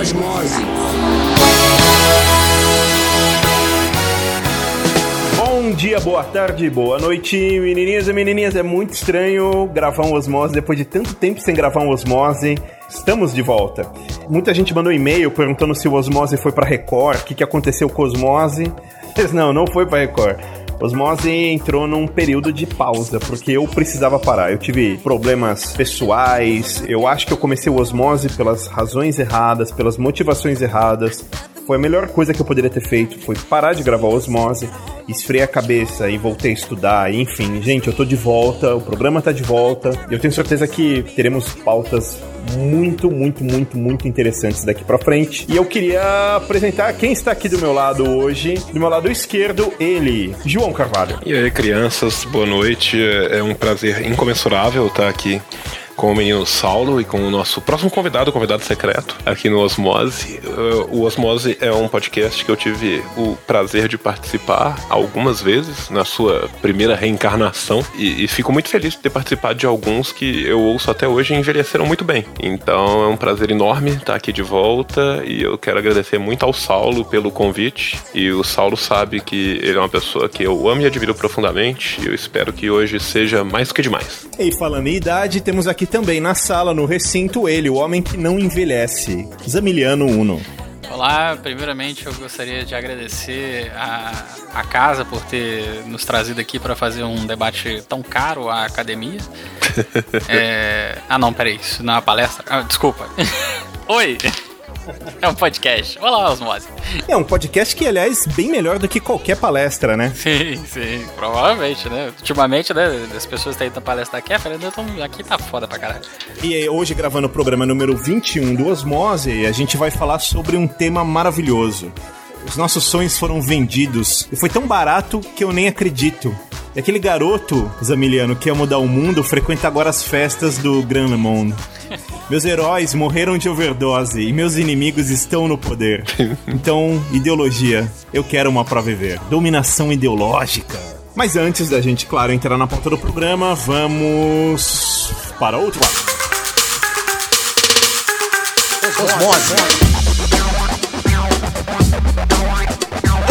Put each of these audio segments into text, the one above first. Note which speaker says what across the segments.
Speaker 1: Osmose.
Speaker 2: Bom dia, boa tarde, boa noite, menininhas e menininhas. É muito estranho gravar um Osmose depois de tanto tempo sem gravar um Osmose. Estamos de volta. Muita gente mandou e-mail perguntando se o Osmose foi pra Record, o que, que aconteceu com o Osmose. Mas não, não foi pra Record. Osmose entrou num período de pausa, porque eu precisava parar. Eu tive problemas pessoais, eu acho que eu comecei o Osmose pelas razões erradas, pelas motivações erradas. Foi a melhor coisa que eu poderia ter feito, foi parar de gravar Osmose, esfriei a cabeça e voltei a estudar, enfim. Gente, eu tô de volta, o programa tá de volta. Eu tenho certeza que teremos pautas muito, muito, muito, muito interessantes daqui pra frente. E eu queria apresentar quem está aqui do meu lado hoje. Do meu lado esquerdo, ele, João Carvalho.
Speaker 3: E aí, crianças, boa noite. É um prazer incomensurável estar aqui com o menino Saulo e com o nosso próximo convidado, convidado secreto, aqui no Osmose. O Osmose é um podcast que eu tive o prazer de participar algumas vezes na sua primeira reencarnação e, e fico muito feliz de ter participado de alguns que eu ouço até hoje e envelheceram muito bem. Então é um prazer enorme estar aqui de volta e eu quero agradecer muito ao Saulo pelo convite. E o Saulo sabe que ele é uma pessoa que eu amo e admiro profundamente e eu espero que hoje seja mais que demais.
Speaker 2: E falando em idade, temos aqui também na sala, no recinto, ele, o homem que não envelhece, Zamiliano Uno.
Speaker 4: Olá, primeiramente eu gostaria de agradecer a, a casa por ter nos trazido aqui para fazer um debate tão caro à academia. É... Ah, não, peraí, isso não é uma palestra. Ah, desculpa. Oi! É um podcast. Olá, Osmose.
Speaker 2: É um podcast que, aliás, bem melhor do que qualquer palestra, né?
Speaker 4: Sim, sim, provavelmente, né? Ultimamente, né, as pessoas estão indo palestra aqui, Fernanda, então aqui tá foda pra caralho.
Speaker 2: E aí, hoje, gravando o programa número 21 do Osmose, a gente vai falar sobre um tema maravilhoso. Os nossos sonhos foram vendidos e foi tão barato que eu nem acredito. E aquele garoto, Zamiliano, que ia mudar o mundo, frequenta agora as festas do Grand Le Monde. Meus heróis morreram de overdose e meus inimigos estão no poder. Então, ideologia, eu quero uma pra viver. Dominação ideológica. Mas antes da gente, claro, entrar na pauta do programa, vamos para outro lado.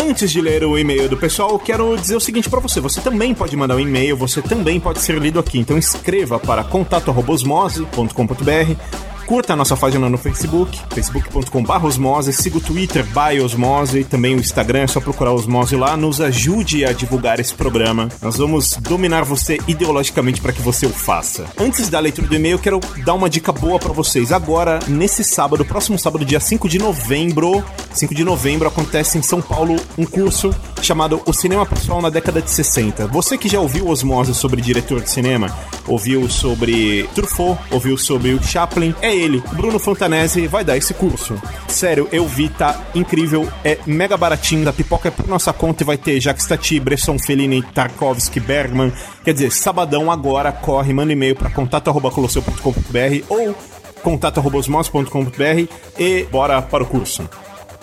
Speaker 2: Antes de ler o e-mail do pessoal, quero dizer o seguinte pra você: você também pode mandar um e-mail, você também pode ser lido aqui. Então escreva para contato@osmose.com.br. Curta a nossa página no Facebook, facebook.com.br osmose, siga o Twitter, by osmose, e também o Instagram, é só procurar osmose lá, nos ajude a divulgar esse programa. Nós vamos dominar você ideologicamente para que você o faça. Antes da leitura do e-mail, eu quero dar uma dica boa para vocês. Agora, nesse sábado, próximo sábado, dia 5 de novembro, 5 de novembro, acontece em São Paulo um curso chamado O Cinema Pessoal na Década de 60. Você que já ouviu Osmose sobre diretor de cinema, ouviu sobre Truffaut, ouviu sobre o Chaplin, é ele, Bruno Fontanese, vai dar esse curso. Sério, eu vi, tá incrível, é mega baratinho, da pipoca é por nossa conta e vai ter Jacques Tati, Bresson Fellini, Tarkovsky, Bergman. Quer dizer, sabadão agora, corre, manda e-mail para contato.colosseu.com.br ou contato.osmos.com.br e bora para o curso.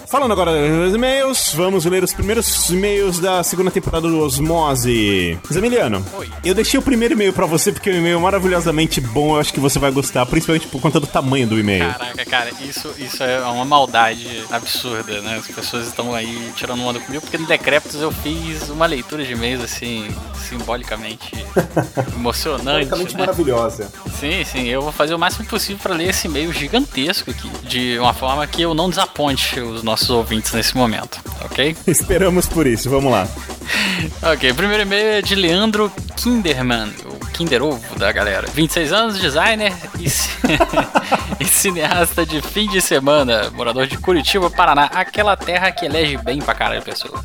Speaker 2: Falando agora dos e-mails, vamos ler os primeiros e-mails da segunda temporada do Osmose. Zamiliano,
Speaker 4: Oi.
Speaker 2: eu deixei o primeiro e-mail pra você porque é um e-mail maravilhosamente bom, eu acho que você vai gostar, principalmente por conta do tamanho do e-mail.
Speaker 4: Caraca, cara, isso, isso é uma maldade absurda, né? As pessoas estão aí tirando onda comigo, porque no Decrépitos eu fiz uma leitura de e-mails, assim, simbolicamente emocionante.
Speaker 2: Basicamente
Speaker 4: né?
Speaker 2: maravilhosa.
Speaker 4: Sim, sim, eu vou fazer o máximo possível para ler esse e-mail gigantesco aqui, de uma forma que eu não desaponte os nossos ouvintes nesse momento, ok?
Speaker 2: Esperamos por isso, vamos lá.
Speaker 4: Ok, primeiro e-mail é de Leandro Kinderman, o Kinder Ovo da galera. 26 anos, designer e, e cineasta de fim de semana, morador de Curitiba, Paraná, aquela terra que elege bem pra caralho pessoas.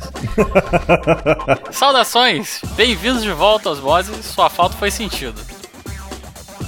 Speaker 4: Saudações, bem-vindos de volta aos Boses, sua falta foi sentido.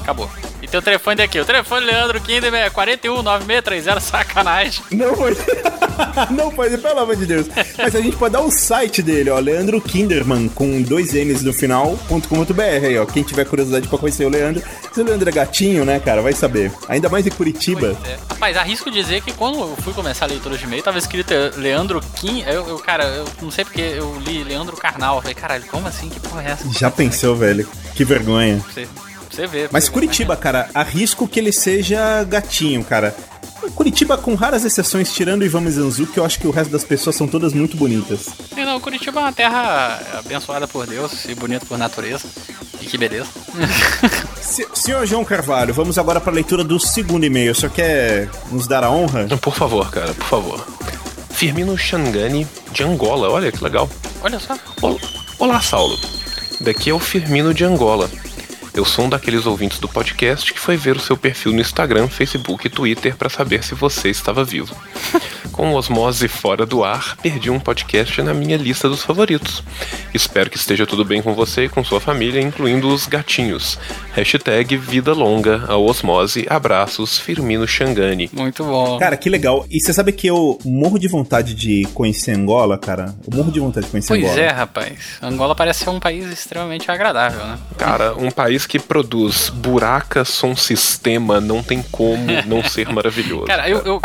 Speaker 4: Acabou. Tem o telefone daqui. O telefone Leandro Kinder é 419630, sacanagem.
Speaker 2: Não pode. não pode, pelo amor de Deus. Mas a gente pode dar o site dele, ó. Leandro Kinderman, com dois N's no final.com.br aí, ó. Quem tiver curiosidade pra conhecer o Leandro. Se o Leandro é gatinho, né, cara? Vai saber. Ainda mais em Curitiba.
Speaker 4: É. Rapaz, arrisco dizer que quando eu fui começar a leitura de e-mail, tava escrito Leandro Kim. Eu, eu, cara, eu não sei porque eu li Leandro Carnal. Eu falei, caralho, como assim? Que porra é essa?
Speaker 2: Já pensou, velho? Que vergonha.
Speaker 4: Você, você vê.
Speaker 2: Mas Curitiba, cara, arrisco que ele seja gatinho, cara. Curitiba, com raras exceções, tirando o Ivan Mizanzuki, eu acho que o resto das pessoas são todas muito bonitas.
Speaker 4: E não, Curitiba é uma terra abençoada por Deus e bonita por natureza. E que beleza.
Speaker 2: Senhor João Carvalho, vamos agora para a leitura do segundo e-mail. O senhor quer nos dar a honra?
Speaker 3: Por favor, cara, por favor. Firmino Xangani, de Angola, olha que legal.
Speaker 4: Olha só.
Speaker 3: Olá, Saulo. Daqui é o Firmino de Angola. Eu sou um daqueles ouvintes do podcast que foi ver o seu perfil no Instagram, Facebook e Twitter para saber se você estava vivo. Com osmose fora do ar, perdi um podcast na minha lista dos favoritos. Espero que esteja tudo bem com você e com sua família, incluindo os gatinhos. Hashtag vida longa ao osmose. Abraços, Firmino Xangani.
Speaker 4: Muito bom.
Speaker 2: Cara, que legal. E você sabe que eu morro de vontade de conhecer Angola, cara? Eu morro de vontade de conhecer
Speaker 4: pois
Speaker 2: Angola.
Speaker 4: Pois é, rapaz. Angola parece ser um país extremamente agradável, né?
Speaker 3: Cara, um país que produz buraca som sistema não tem como não ser maravilhoso.
Speaker 4: Cara, eu... eu...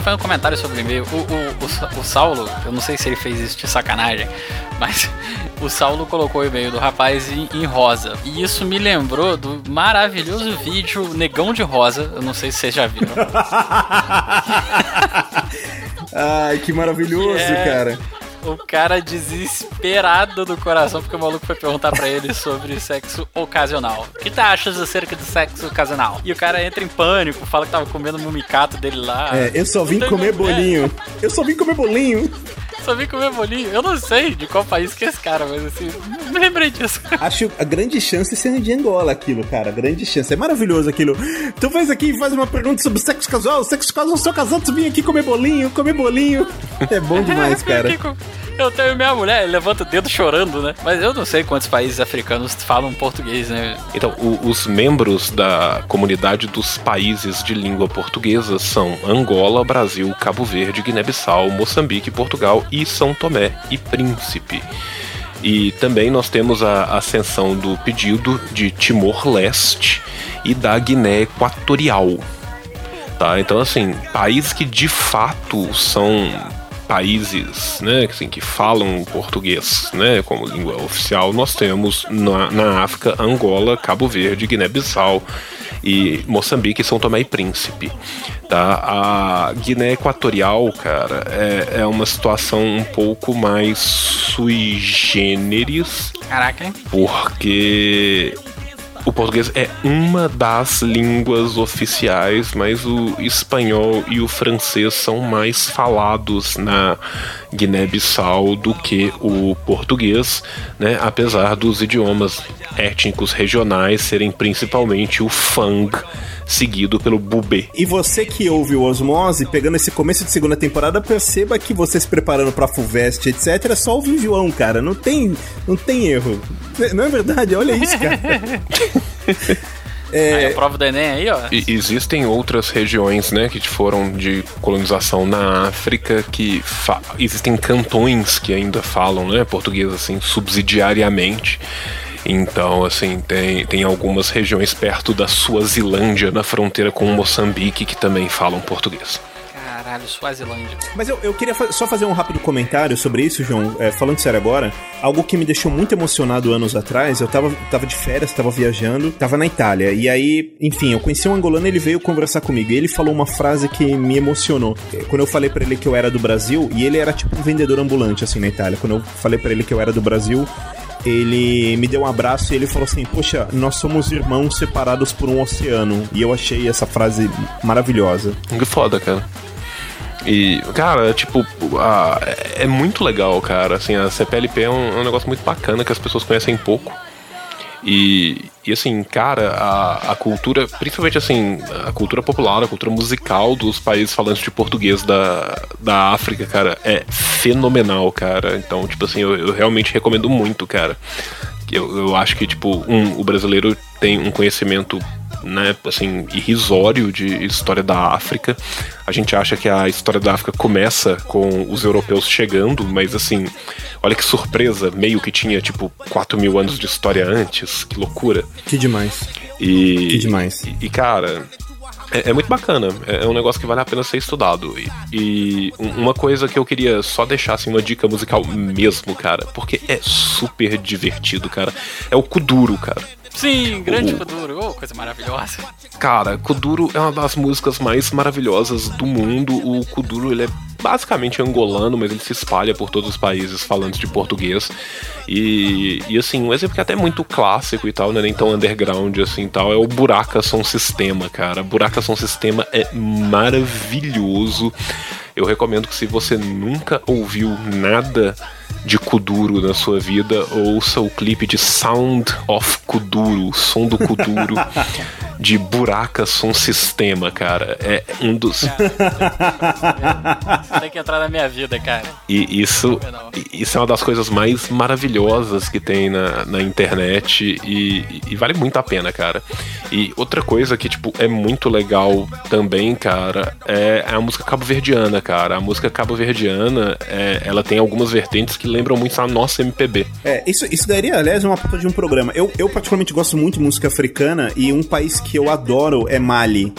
Speaker 4: queria fazer um comentário sobre o e-mail. O, o, o, o, Saulo, eu não sei se ele fez isso de sacanagem, mas o Saulo colocou o e-mail do rapaz em, em, rosa. E isso me lembrou do maravilhoso vídeo Negão de Rosa. Eu não sei se vocês já viram.
Speaker 2: Ai, que maravilhoso, é... cara
Speaker 4: o cara desesperado do coração porque o maluco foi perguntar para ele sobre sexo ocasional. O que tu achas acerca do sexo ocasional? E o cara entra em pânico, fala que tava comendo o micato dele lá.
Speaker 2: É, eu só vim comer bolinho. É. Eu só vim comer bolinho.
Speaker 4: Só vim comer bolinho. Eu não sei de qual país que é esse cara, mas assim, me lembrei disso.
Speaker 2: Acho a grande chance sendo de Angola aquilo, cara. Grande chance. É maravilhoso aquilo. Tu faz aqui e faz uma pergunta sobre sexo casual. Sexo casual, sou casado, tu vim aqui comer bolinho, comer bolinho. É bom demais, cara.
Speaker 4: Eu tenho minha mulher, levanta o dedo chorando, né? Mas eu não sei quantos países africanos falam português, né?
Speaker 3: Então, o, os membros da comunidade dos países de língua portuguesa são Angola, Brasil, Cabo Verde, Guiné-Bissau, Moçambique, Portugal e São Tomé e Príncipe. E também nós temos a ascensão do pedido de Timor-Leste e da Guiné Equatorial. Tá? Então, assim, países que de fato são países né, assim, que falam português né, como língua oficial, nós temos na, na África Angola, Cabo Verde, Guiné-Bissau e Moçambique e São Tomé e Príncipe. Tá? A Guiné Equatorial, cara, é, é uma situação um pouco mais sui generis.
Speaker 4: Caraca, hein?
Speaker 3: Porque o português é uma das línguas oficiais, mas o espanhol e o francês são mais falados na Guiné-Bissau do que o português, né? Apesar dos idiomas étnicos regionais serem principalmente o fang seguido pelo Bubê.
Speaker 2: E você que ouve o Osmose, pegando esse começo de segunda temporada, perceba que você se preparando pra FUVEST, etc, é só ouvir o João, cara. Não tem, não tem erro. Não é verdade? Olha isso, cara.
Speaker 4: É... Aí a prova do Enem aí, ó.
Speaker 3: E existem outras regiões, né, que foram de colonização na África que existem cantões que ainda falam, né, português assim subsidiariamente. Então, assim, tem, tem algumas regiões perto da Suazilândia, na fronteira com Moçambique, que também falam português.
Speaker 4: Caralho, Suazilândia.
Speaker 2: Mas eu, eu queria fa só fazer um rápido comentário sobre isso, João. É, falando sério agora, algo que me deixou muito emocionado anos atrás, eu tava, tava de férias, tava viajando, tava na Itália. E aí, enfim, eu conheci um angolano ele veio conversar comigo. E ele falou uma frase que me emocionou. Quando eu falei para ele que eu era do Brasil, e ele era tipo um vendedor ambulante, assim, na Itália. Quando eu falei para ele que eu era do Brasil, ele me deu um abraço e ele falou assim: Poxa, nós somos irmãos separados por um oceano. E eu achei essa frase maravilhosa.
Speaker 3: Que foda, cara. E, cara, tipo, a, é muito legal, cara. Assim, a CPLP é um, é um negócio muito bacana que as pessoas conhecem pouco. E, e assim, cara, a, a cultura, principalmente assim, a cultura popular, a cultura musical dos países falantes de português da, da África, cara, é fenomenal, cara. Então, tipo assim, eu, eu realmente recomendo muito, cara. Eu, eu acho que, tipo, um, o brasileiro tem um conhecimento né, assim, irrisório de história da África. A gente acha que a história da África começa com os europeus chegando, mas assim, olha que surpresa, meio que tinha tipo 4 mil anos de história antes, que loucura.
Speaker 2: Que demais.
Speaker 3: E,
Speaker 2: que demais.
Speaker 3: E, e cara, é, é, muito bacana. É, é, um negócio que vale a pena ser estudado. E, e, uma coisa que eu queria só deixar, assim, uma dica musical mesmo, cara, porque é super divertido, cara. É o Kuduro, cara.
Speaker 4: Sim, grande. Kuduro, oh, coisa maravilhosa.
Speaker 3: Cara, Kuduro é uma das músicas mais maravilhosas do mundo. O Kuduro, ele é basicamente angolano, mas ele se espalha por todos os países falantes de português. E, e assim, um exemplo que é até muito clássico e tal, não é nem tão underground assim tal, é o Buraca Som Sistema, cara. Buraca Som Sistema é maravilhoso. Eu recomendo que se você nunca ouviu nada de Kuduro na sua vida, ouça o clipe de Sound of Kuduro, som do Kuduro, de Buraca Som Sistema, cara. É um dos. Você
Speaker 4: tem que entrar na minha vida, cara.
Speaker 3: E isso, isso é uma das coisas mais maravilhosas que tem na, na internet e, e vale muito a pena, cara. E outra coisa que, tipo, é muito legal também, cara, é a música cabo-verdiana, cara. A música cabo-verdiana, é, ela tem algumas vertentes que lembram muito a nossa MPB.
Speaker 2: É, isso, isso daria, aliás, uma pauta de um programa. Eu, eu particularmente gosto muito de música africana e um país que eu adoro é Mali.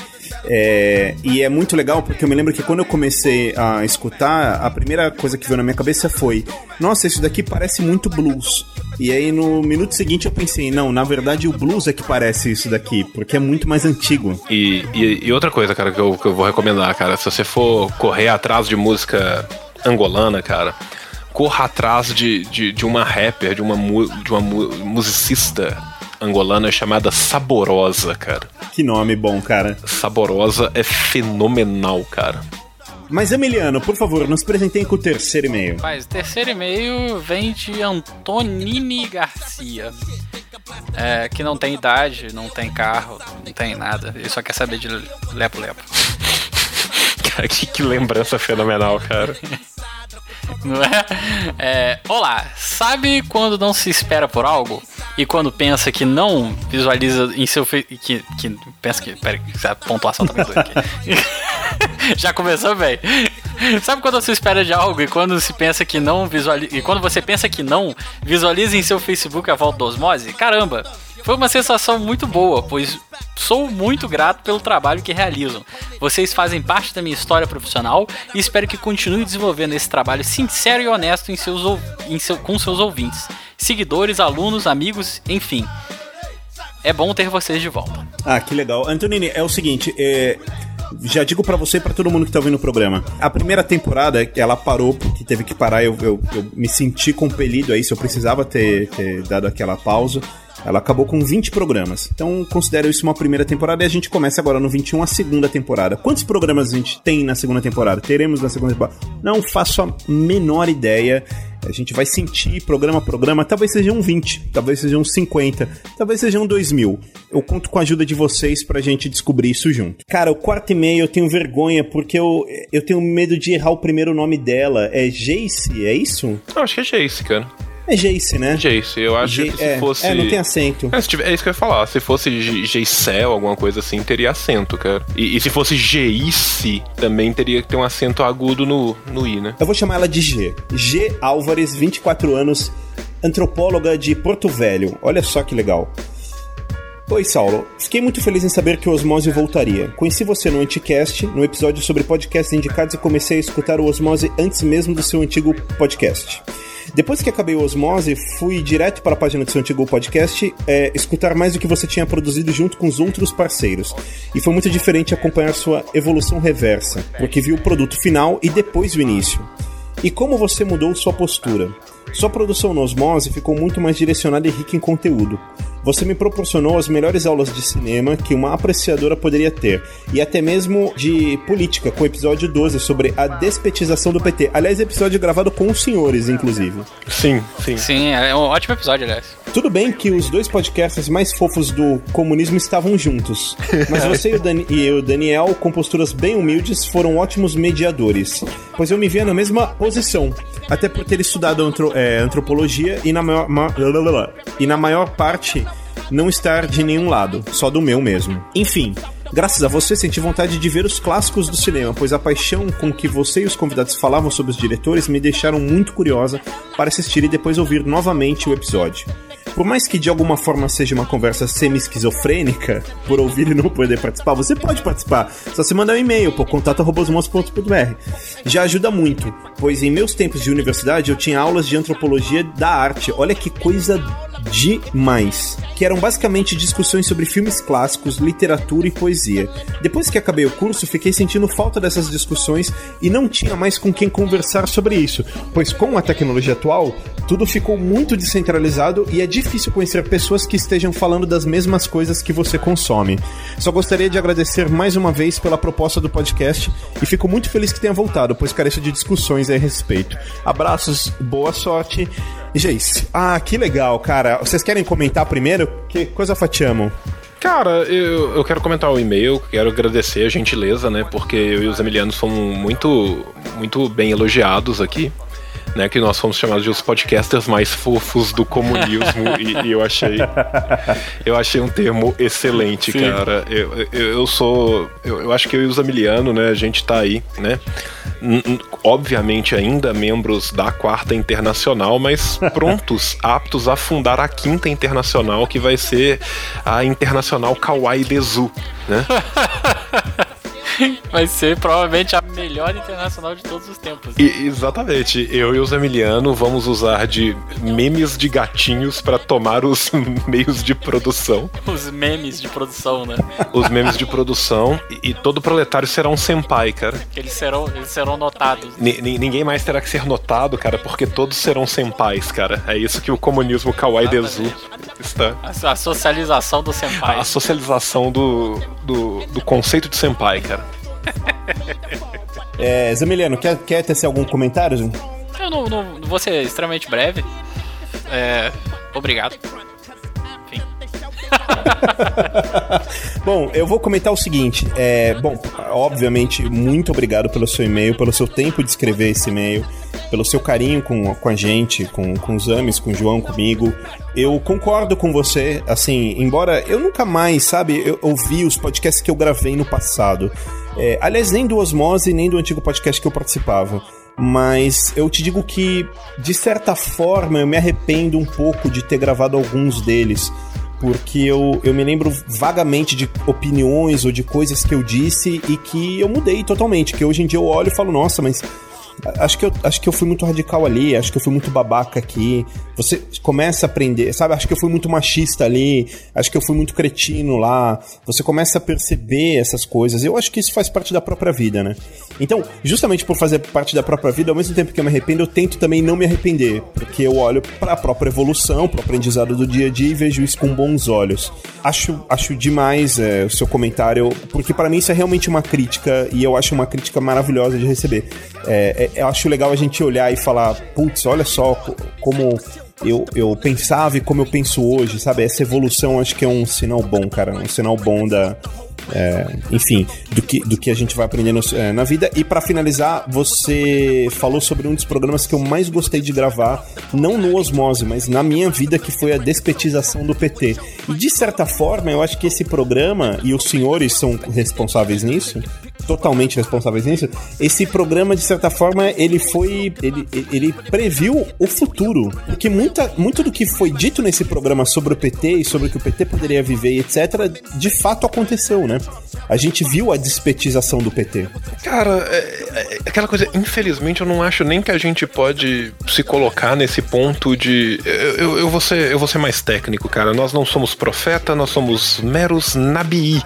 Speaker 2: É, e é muito legal porque eu me lembro que quando eu comecei a escutar, a primeira coisa que veio na minha cabeça foi: Nossa, isso daqui parece muito blues. E aí no minuto seguinte eu pensei: Não, na verdade o blues é que parece isso daqui, porque é muito mais antigo.
Speaker 3: E, e, e outra coisa, cara, que eu, que eu vou recomendar, cara, se você for correr atrás de música angolana, cara corra atrás de, de, de uma rapper, de uma, de uma musicista angolana chamada Saborosa, cara.
Speaker 2: Que nome bom, cara.
Speaker 3: Saborosa é fenomenal, cara.
Speaker 2: Mas, Emiliano, por favor, nos presentem com o terceiro e-mail.
Speaker 4: Mas o terceiro e-mail vem de Antonini Garcia. É, que não tem idade, não tem carro, não tem nada. Ele só quer saber de lepo-lepo.
Speaker 3: cara, que, que lembrança fenomenal, cara.
Speaker 4: Não é? é? Olá, sabe quando não se espera por algo? E quando pensa que não visualiza em seu. Que, que pensa que. Pera, a pontuação tá aqui. Já começou bem. Sabe quando você espera de algo e quando se pensa que não visualiza. E quando você pensa que não, visualiza em seu Facebook a volta do osmose? Caramba! Foi uma sensação muito boa, pois sou muito grato pelo trabalho que realizam. Vocês fazem parte da minha história profissional e espero que continue desenvolvendo esse trabalho sincero e honesto em seus, em seu, com seus ouvintes, seguidores, alunos, amigos, enfim. É bom ter vocês de volta.
Speaker 2: Ah, que legal. Antonini, é o seguinte, é, já digo para você e pra todo mundo que tá ouvindo o programa. A primeira temporada, ela parou porque teve que parar, eu, eu, eu me senti compelido a isso, eu precisava ter, ter dado aquela pausa. Ela acabou com 20 programas. Então, considero isso uma primeira temporada e a gente começa agora no 21 a segunda temporada. Quantos programas a gente tem na segunda temporada? Teremos na segunda temporada? Não faço a menor ideia. A gente vai sentir programa a programa, talvez sejam 20, talvez sejam 50, talvez sejam 2 mil. Eu conto com a ajuda de vocês pra gente descobrir isso junto. Cara, o quarto e meio eu tenho vergonha porque eu, eu tenho medo de errar o primeiro nome dela. É Jace, é isso?
Speaker 3: Eu acho que é Jace, cara.
Speaker 2: É Jace, né?
Speaker 3: Jace, eu acho que se
Speaker 2: é,
Speaker 3: fosse.
Speaker 2: É, não tem acento.
Speaker 3: É, tiver, é, isso que eu ia falar. Se fosse Geicel, alguma coisa assim, teria acento, cara. E, e, se fosse Geice, também teria que ter um acento agudo no, no I, né?
Speaker 2: Eu vou chamar ela de G. G Álvares, 24 anos, antropóloga de Porto Velho. Olha só que legal. Oi, Saulo. Fiquei muito feliz em saber que o Osmose voltaria. Conheci você no Anticast, no episódio sobre podcasts indicados e comecei a escutar o Osmose antes mesmo do seu antigo podcast. Depois que acabei o Osmose, fui direto para a página do seu antigo podcast é, escutar mais do que você tinha produzido junto com os outros parceiros. E foi muito diferente acompanhar sua evolução reversa, porque vi o produto final e depois o início. E como você mudou sua postura? Sua produção no Osmose ficou muito mais direcionada e rica em conteúdo. Você me proporcionou as melhores aulas de cinema que uma apreciadora poderia ter, e até mesmo de política, com o episódio 12 sobre a despetização do PT. Aliás, episódio gravado com os senhores, inclusive.
Speaker 3: Sim, sim.
Speaker 4: Sim, é um ótimo episódio, aliás.
Speaker 2: Tudo bem que os dois podcasts mais fofos do comunismo estavam juntos, mas você e, o Dani e eu, Daniel, com posturas bem humildes, foram ótimos mediadores, pois eu me via na mesma posição, até por ter estudado antro é, antropologia e na maior, ma e na maior parte não estar de nenhum lado, só do meu mesmo. Enfim, Graças a você, senti vontade de ver os clássicos do cinema, pois a paixão com que você e os convidados falavam sobre os diretores me deixaram muito curiosa para assistir e depois ouvir novamente o episódio. Por mais que de alguma forma seja uma conversa semi-esquizofrênica, por ouvir e não poder participar, você pode participar. Só se mandar um e-mail por contato.robosmos.br. Já ajuda muito, pois em meus tempos de universidade eu tinha aulas de antropologia da arte. Olha que coisa demais. Que eram basicamente discussões sobre filmes clássicos, literatura e poesia. Depois que acabei o curso, fiquei sentindo falta dessas discussões e não tinha mais com quem conversar sobre isso, pois com a tecnologia atual, tudo ficou muito descentralizado e é difícil conhecer pessoas que estejam falando das mesmas coisas que você consome. Só gostaria de agradecer mais uma vez pela proposta do podcast e fico muito feliz que tenha voltado, pois careço de discussões a respeito. Abraços, boa sorte. Jace, ah, que legal, cara. Vocês querem comentar primeiro? Que coisa fatiamo?
Speaker 3: Cara, eu, eu quero comentar o e-mail, quero agradecer a gentileza, né? Porque eu e os Emilianos fomos muito, muito bem elogiados aqui né? Que nós fomos chamados de os podcasters mais fofos do comunismo e, e, eu achei eu achei um termo excelente, Sim. cara. Eu, eu, eu sou eu, eu, acho que eu e o Zamiliano, né? A gente tá aí, né? Obviamente ainda membros da quarta internacional, mas prontos, aptos a fundar a quinta internacional, que vai ser a internacional Kawaii Dezu, né?
Speaker 4: Vai ser provavelmente a melhor internacional de todos os tempos.
Speaker 3: E, exatamente. Eu e o Emiliano vamos usar de memes de gatinhos para tomar os meios de produção.
Speaker 4: Os memes de produção, né?
Speaker 3: Os memes de produção. E, e todo proletário será um senpai, cara.
Speaker 4: Eles serão, eles serão notados.
Speaker 3: N ninguém mais terá que ser notado, cara, porque todos serão senpais, cara. É isso que o comunismo kawaii desu está.
Speaker 4: A, a, socialização do senpai.
Speaker 3: A socialização do, do, do conceito de senpai, cara.
Speaker 2: É, Zamiliano, quer, quer tecer algum comentário?
Speaker 4: Eu não, não vou ser extremamente breve. É, obrigado.
Speaker 2: Bom, eu vou comentar o seguinte. É, bom, obviamente, muito obrigado pelo seu e-mail, pelo seu tempo de escrever esse e-mail, pelo seu carinho com, com a gente, com, com os Ames, com o João, comigo. Eu concordo com você, assim, embora eu nunca mais, sabe, eu ouvi os podcasts que eu gravei no passado. É, aliás, nem do Osmose, nem do antigo podcast que eu participava. Mas eu te digo que, de certa forma, eu me arrependo um pouco de ter gravado alguns deles. Porque eu, eu me lembro vagamente de opiniões ou de coisas que eu disse e que eu mudei totalmente. Que hoje em dia eu olho e falo, nossa, mas acho que, eu, acho que eu fui muito radical ali, acho que eu fui muito babaca aqui. Você começa a aprender, sabe? Acho que eu fui muito machista ali, acho que eu fui muito cretino lá. Você começa a perceber essas coisas. Eu acho que isso faz parte da própria vida, né? Então, justamente por fazer parte da própria vida, ao mesmo tempo que eu me arrependo, eu tento também não me arrepender, porque eu olho para a própria evolução, para o aprendizado do dia a dia e vejo isso com bons olhos. Acho, acho demais é, o seu comentário, porque para mim isso é realmente uma crítica e eu acho uma crítica maravilhosa de receber. É, é, eu acho legal a gente olhar e falar, putz, olha só como eu, eu pensava e como eu penso hoje, sabe? Essa evolução acho que é um sinal bom, cara. Um sinal bom da, é, enfim, do que, do que a gente vai aprendendo é, na vida. E para finalizar, você falou sobre um dos programas que eu mais gostei de gravar, não no Osmose, mas na minha vida, que foi a despetização do PT. E de certa forma, eu acho que esse programa, e os senhores são responsáveis nisso, totalmente responsáveis nisso, esse programa, de certa forma, ele foi. Ele, ele previu o futuro. Porque muita, muito do que foi dito nesse programa sobre o PT e sobre o que o PT poderia viver, etc., de fato aconteceu, né? A gente viu a despetização do PT.
Speaker 3: Cara, é, é, aquela coisa, infelizmente, eu não acho nem que a gente pode se colocar nesse ponto de. Eu, eu, eu, vou, ser, eu vou ser mais técnico, cara. Nós não somos profeta, nós somos meros nabii.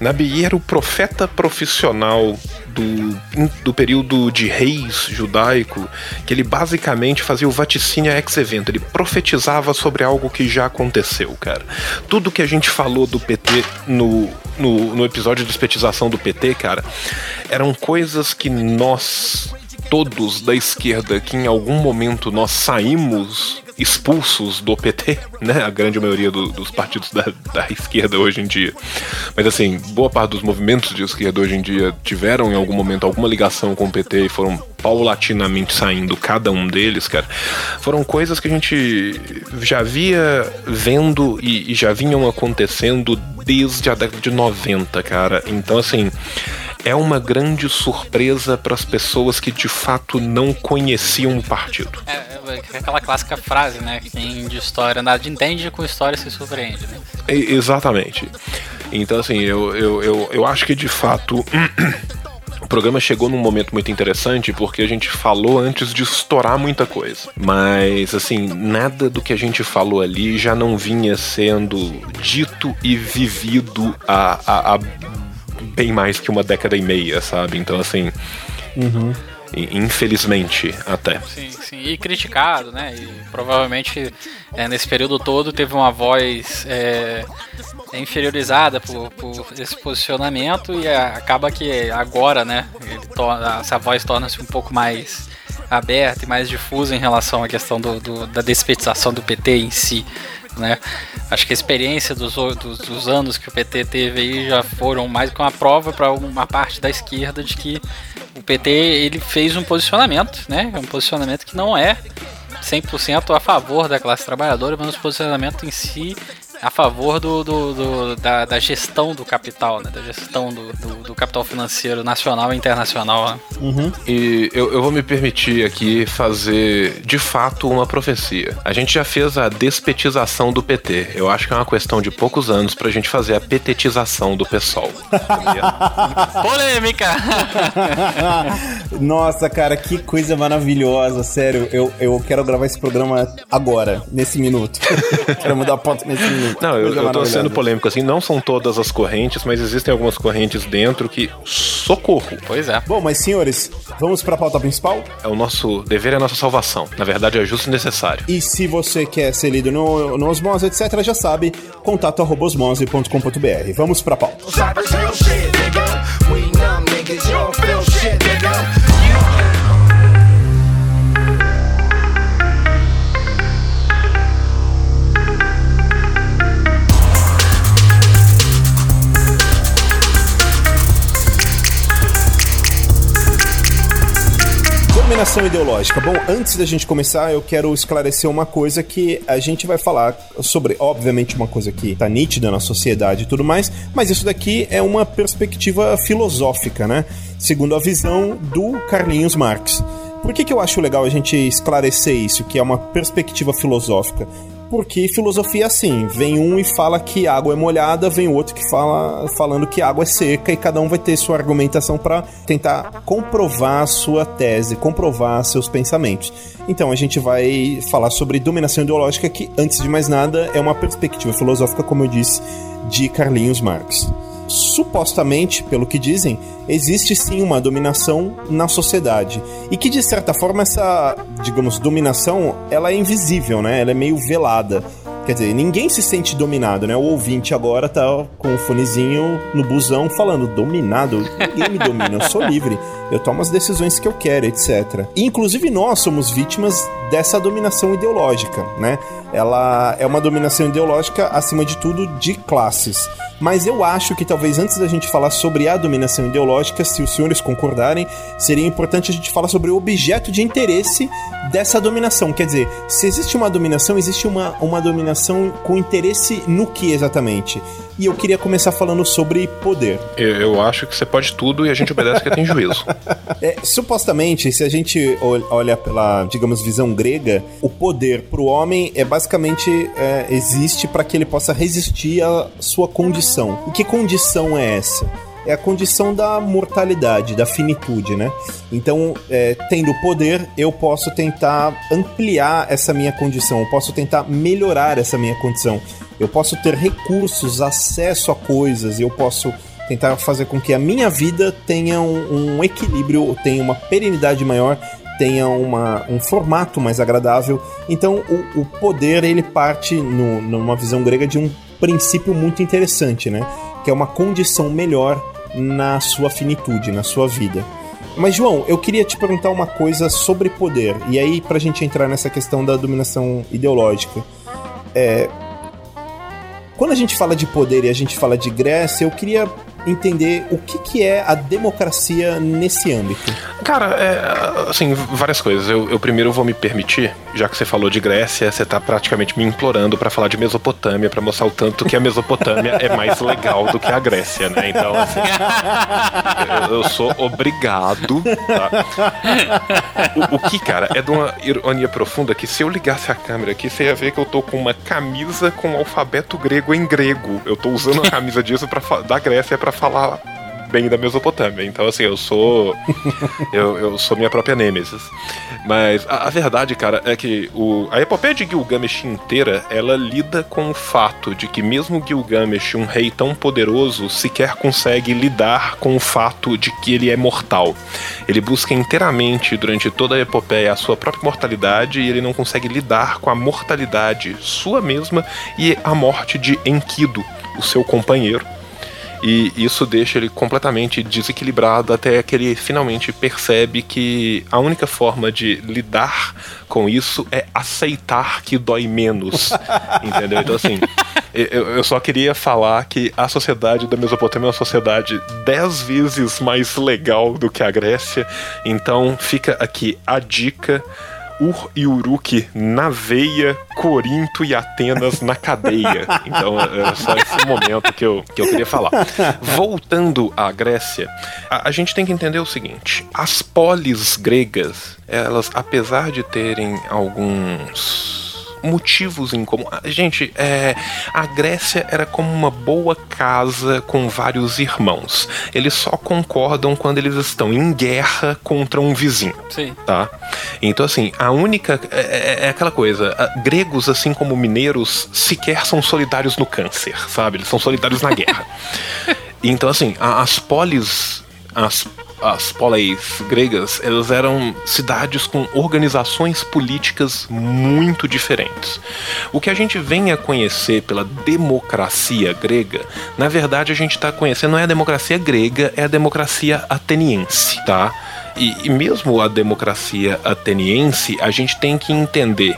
Speaker 3: Nabi era o profeta profissional do, do período de reis judaico, que ele basicamente fazia o vaticínio ex-evento, ele profetizava sobre algo que já aconteceu, cara. Tudo que a gente falou do PT no, no, no episódio de despetização do PT, cara, eram coisas que nós, todos da esquerda, que em algum momento nós saímos expulsos do PT, né? A grande maioria do, dos partidos da, da, esquerda hoje em dia. Mas assim, boa parte dos movimentos de esquerda hoje em dia tiveram em algum momento alguma ligação com o PT e foram paulatinamente saindo cada um deles, cara. Foram coisas que a gente já via vendo e, e já vinham acontecendo desde a década de 90, cara. Então assim, é uma grande surpresa para as pessoas que de fato não conheciam o partido.
Speaker 4: É, aquela clássica frase, né? Quem de história nada entende, com história se surpreende, né?
Speaker 3: É, exatamente. Então, assim, eu, eu, eu, eu acho que de fato. O programa chegou num momento muito interessante porque a gente falou antes de estourar muita coisa. Mas, assim, nada do que a gente falou ali já não vinha sendo dito e vivido a, a, a bem mais que uma década e meia, sabe? Então, assim. Uhum. Infelizmente, até.
Speaker 4: Sim, sim. E criticado, né? E provavelmente é, nesse período todo teve uma voz é, inferiorizada por, por, esse posicionamento e acaba que agora, né? Torna, essa voz torna-se um pouco mais aberta e mais difusa em relação à questão do, do, da despetização do PT em si. Né? Acho que a experiência dos, dos, dos, anos que o PT teve aí já foram mais que uma prova para uma parte da esquerda de que o PT ele fez um posicionamento, né? Um posicionamento que não é 100% a favor da classe trabalhadora, mas um posicionamento em si a favor do, do, do da, da, gestão do capital, né? da gestão do, do, do capital financeiro nacional e internacional. Né?
Speaker 3: Uhum. E eu, eu vou me permitir aqui fazer de fato uma profecia. A gente já fez a despetização do PT. Eu acho que é uma questão de poucos anos pra gente fazer a petetização do PSOL.
Speaker 4: Polêmica!
Speaker 2: Nossa, cara, que coisa maravilhosa, sério. Eu, eu quero gravar esse programa agora, nesse minuto. quero mudar a pauta nesse minuto.
Speaker 3: Não, eu, eu tô sendo polêmico assim, não são todas as correntes, mas existem algumas correntes dentro que socorro.
Speaker 4: Pois é.
Speaker 2: Bom, mas senhores, vamos pra pauta principal?
Speaker 3: É o nosso dever, é a nossa salvação. Na verdade, é justo e necessário.
Speaker 2: E se você quer ser lido no, no Osmose, etc., já sabe, contato arroba osmose.com.br. Vamos pra pauta. Dominação ideológica. Bom, antes da gente começar, eu quero esclarecer uma coisa que a gente vai falar sobre, obviamente, uma coisa que tá nítida na sociedade e tudo mais, mas isso daqui é uma perspectiva filosófica, né? Segundo a visão do Carlinhos Marx. Por que, que eu acho legal a gente esclarecer isso, que é uma perspectiva filosófica? Porque filosofia é assim, vem um e fala que água é molhada, vem outro que fala falando que água é seca e cada um vai ter sua argumentação para tentar comprovar sua tese, comprovar seus pensamentos. Então a gente vai falar sobre dominação ideológica que antes de mais nada é uma perspectiva filosófica, como eu disse, de Carlinhos Marx supostamente, pelo que dizem, existe sim uma dominação na sociedade. E que de certa forma essa, digamos, dominação, ela é invisível, né? Ela é meio velada. Quer dizer, ninguém se sente dominado, né? O ouvinte agora tá com o fonezinho no busão falando: dominado? Ninguém me domina, eu sou livre, eu tomo as decisões que eu quero, etc. E, inclusive nós somos vítimas dessa dominação ideológica, né? Ela é uma dominação ideológica, acima de tudo, de classes. Mas eu acho que talvez antes da gente falar sobre a dominação ideológica, se os senhores concordarem, seria importante a gente falar sobre o objeto de interesse dessa dominação. Quer dizer, se existe uma dominação, existe uma, uma dominação com interesse no que exatamente? E eu queria começar falando sobre poder.
Speaker 3: Eu, eu acho que você pode tudo e a gente obedece que tem juízo.
Speaker 2: É, supostamente, se a gente olha pela, digamos, visão grega, o poder para o homem é basicamente é, existe para que ele possa resistir à sua condição. E que condição é essa? é a condição da mortalidade, da finitude, né? Então, é, tendo poder, eu posso tentar ampliar essa minha condição, eu posso tentar melhorar essa minha condição, eu posso ter recursos, acesso a coisas, eu posso tentar fazer com que a minha vida tenha um, um equilíbrio, tenha uma perenidade maior, tenha uma, um formato mais agradável. Então, o, o poder ele parte no, numa visão grega de um princípio muito interessante, né? Que é uma condição melhor na sua finitude, na sua vida. Mas, João, eu queria te perguntar uma coisa sobre poder. E aí, pra gente entrar nessa questão da dominação ideológica. É... Quando a gente fala de poder e a gente fala de Grécia, eu queria entender o que, que é a democracia nesse âmbito.
Speaker 3: Cara, é, assim, várias coisas. Eu, eu, primeiro vou me permitir, já que você falou de Grécia, você tá praticamente me implorando para falar de Mesopotâmia, para mostrar o tanto que a Mesopotâmia é mais legal do que a Grécia, né? Então, assim, eu, eu sou obrigado. Tá? O, o, que, cara, é de uma ironia profunda que se eu ligasse a câmera aqui, você ia ver que eu tô com uma camisa com o alfabeto grego em grego. Eu tô usando a camisa disso pra, da Grécia para falar bem da Mesopotâmia. Então, assim, eu sou. eu, eu sou minha própria Nêmesis. Mas a, a, verdade, cara, é que o, a epopeia de Gilgamesh inteira ela lida com o fato de que, mesmo Gilgamesh, um rei tão poderoso, sequer consegue lidar com o fato de que ele é mortal. Ele busca inteiramente, durante toda a epopeia, a sua própria mortalidade e ele não consegue lidar com a mortalidade sua mesma e a morte de Enkidu, o seu companheiro e isso deixa ele completamente desequilibrado até que ele finalmente percebe que a única forma de lidar com isso é aceitar que dói menos. entendeu? Então, assim, eu, eu, só queria falar que a sociedade da Mesopotâmia é uma sociedade dez vezes mais legal do que a Grécia. Então, fica aqui a dica Ur e Uruk na veia, Corinto e Atenas na cadeia. Então é, é só esse momento que eu, que eu queria falar. Voltando à Grécia, a, a gente tem que entender o seguinte: as polis gregas, elas, apesar de terem alguns motivos em comum. Ah, gente, é, a Grécia era como uma boa casa com vários irmãos. Eles só concordam quando eles estão em guerra contra um vizinho.
Speaker 4: Sim.
Speaker 3: Tá? Então, assim, a única. É, é, é aquela coisa. Gregos, assim como mineiros, sequer são solidários no câncer, sabe? Eles são solidários na guerra. Então, assim, as polis. As as poleis gregas, elas eram cidades com organizações políticas muito diferentes. O que a gente vem a conhecer pela democracia grega, na verdade a gente está conhecendo não é a democracia grega, é a democracia ateniense, tá? E, e mesmo a democracia ateniense, a gente tem que entender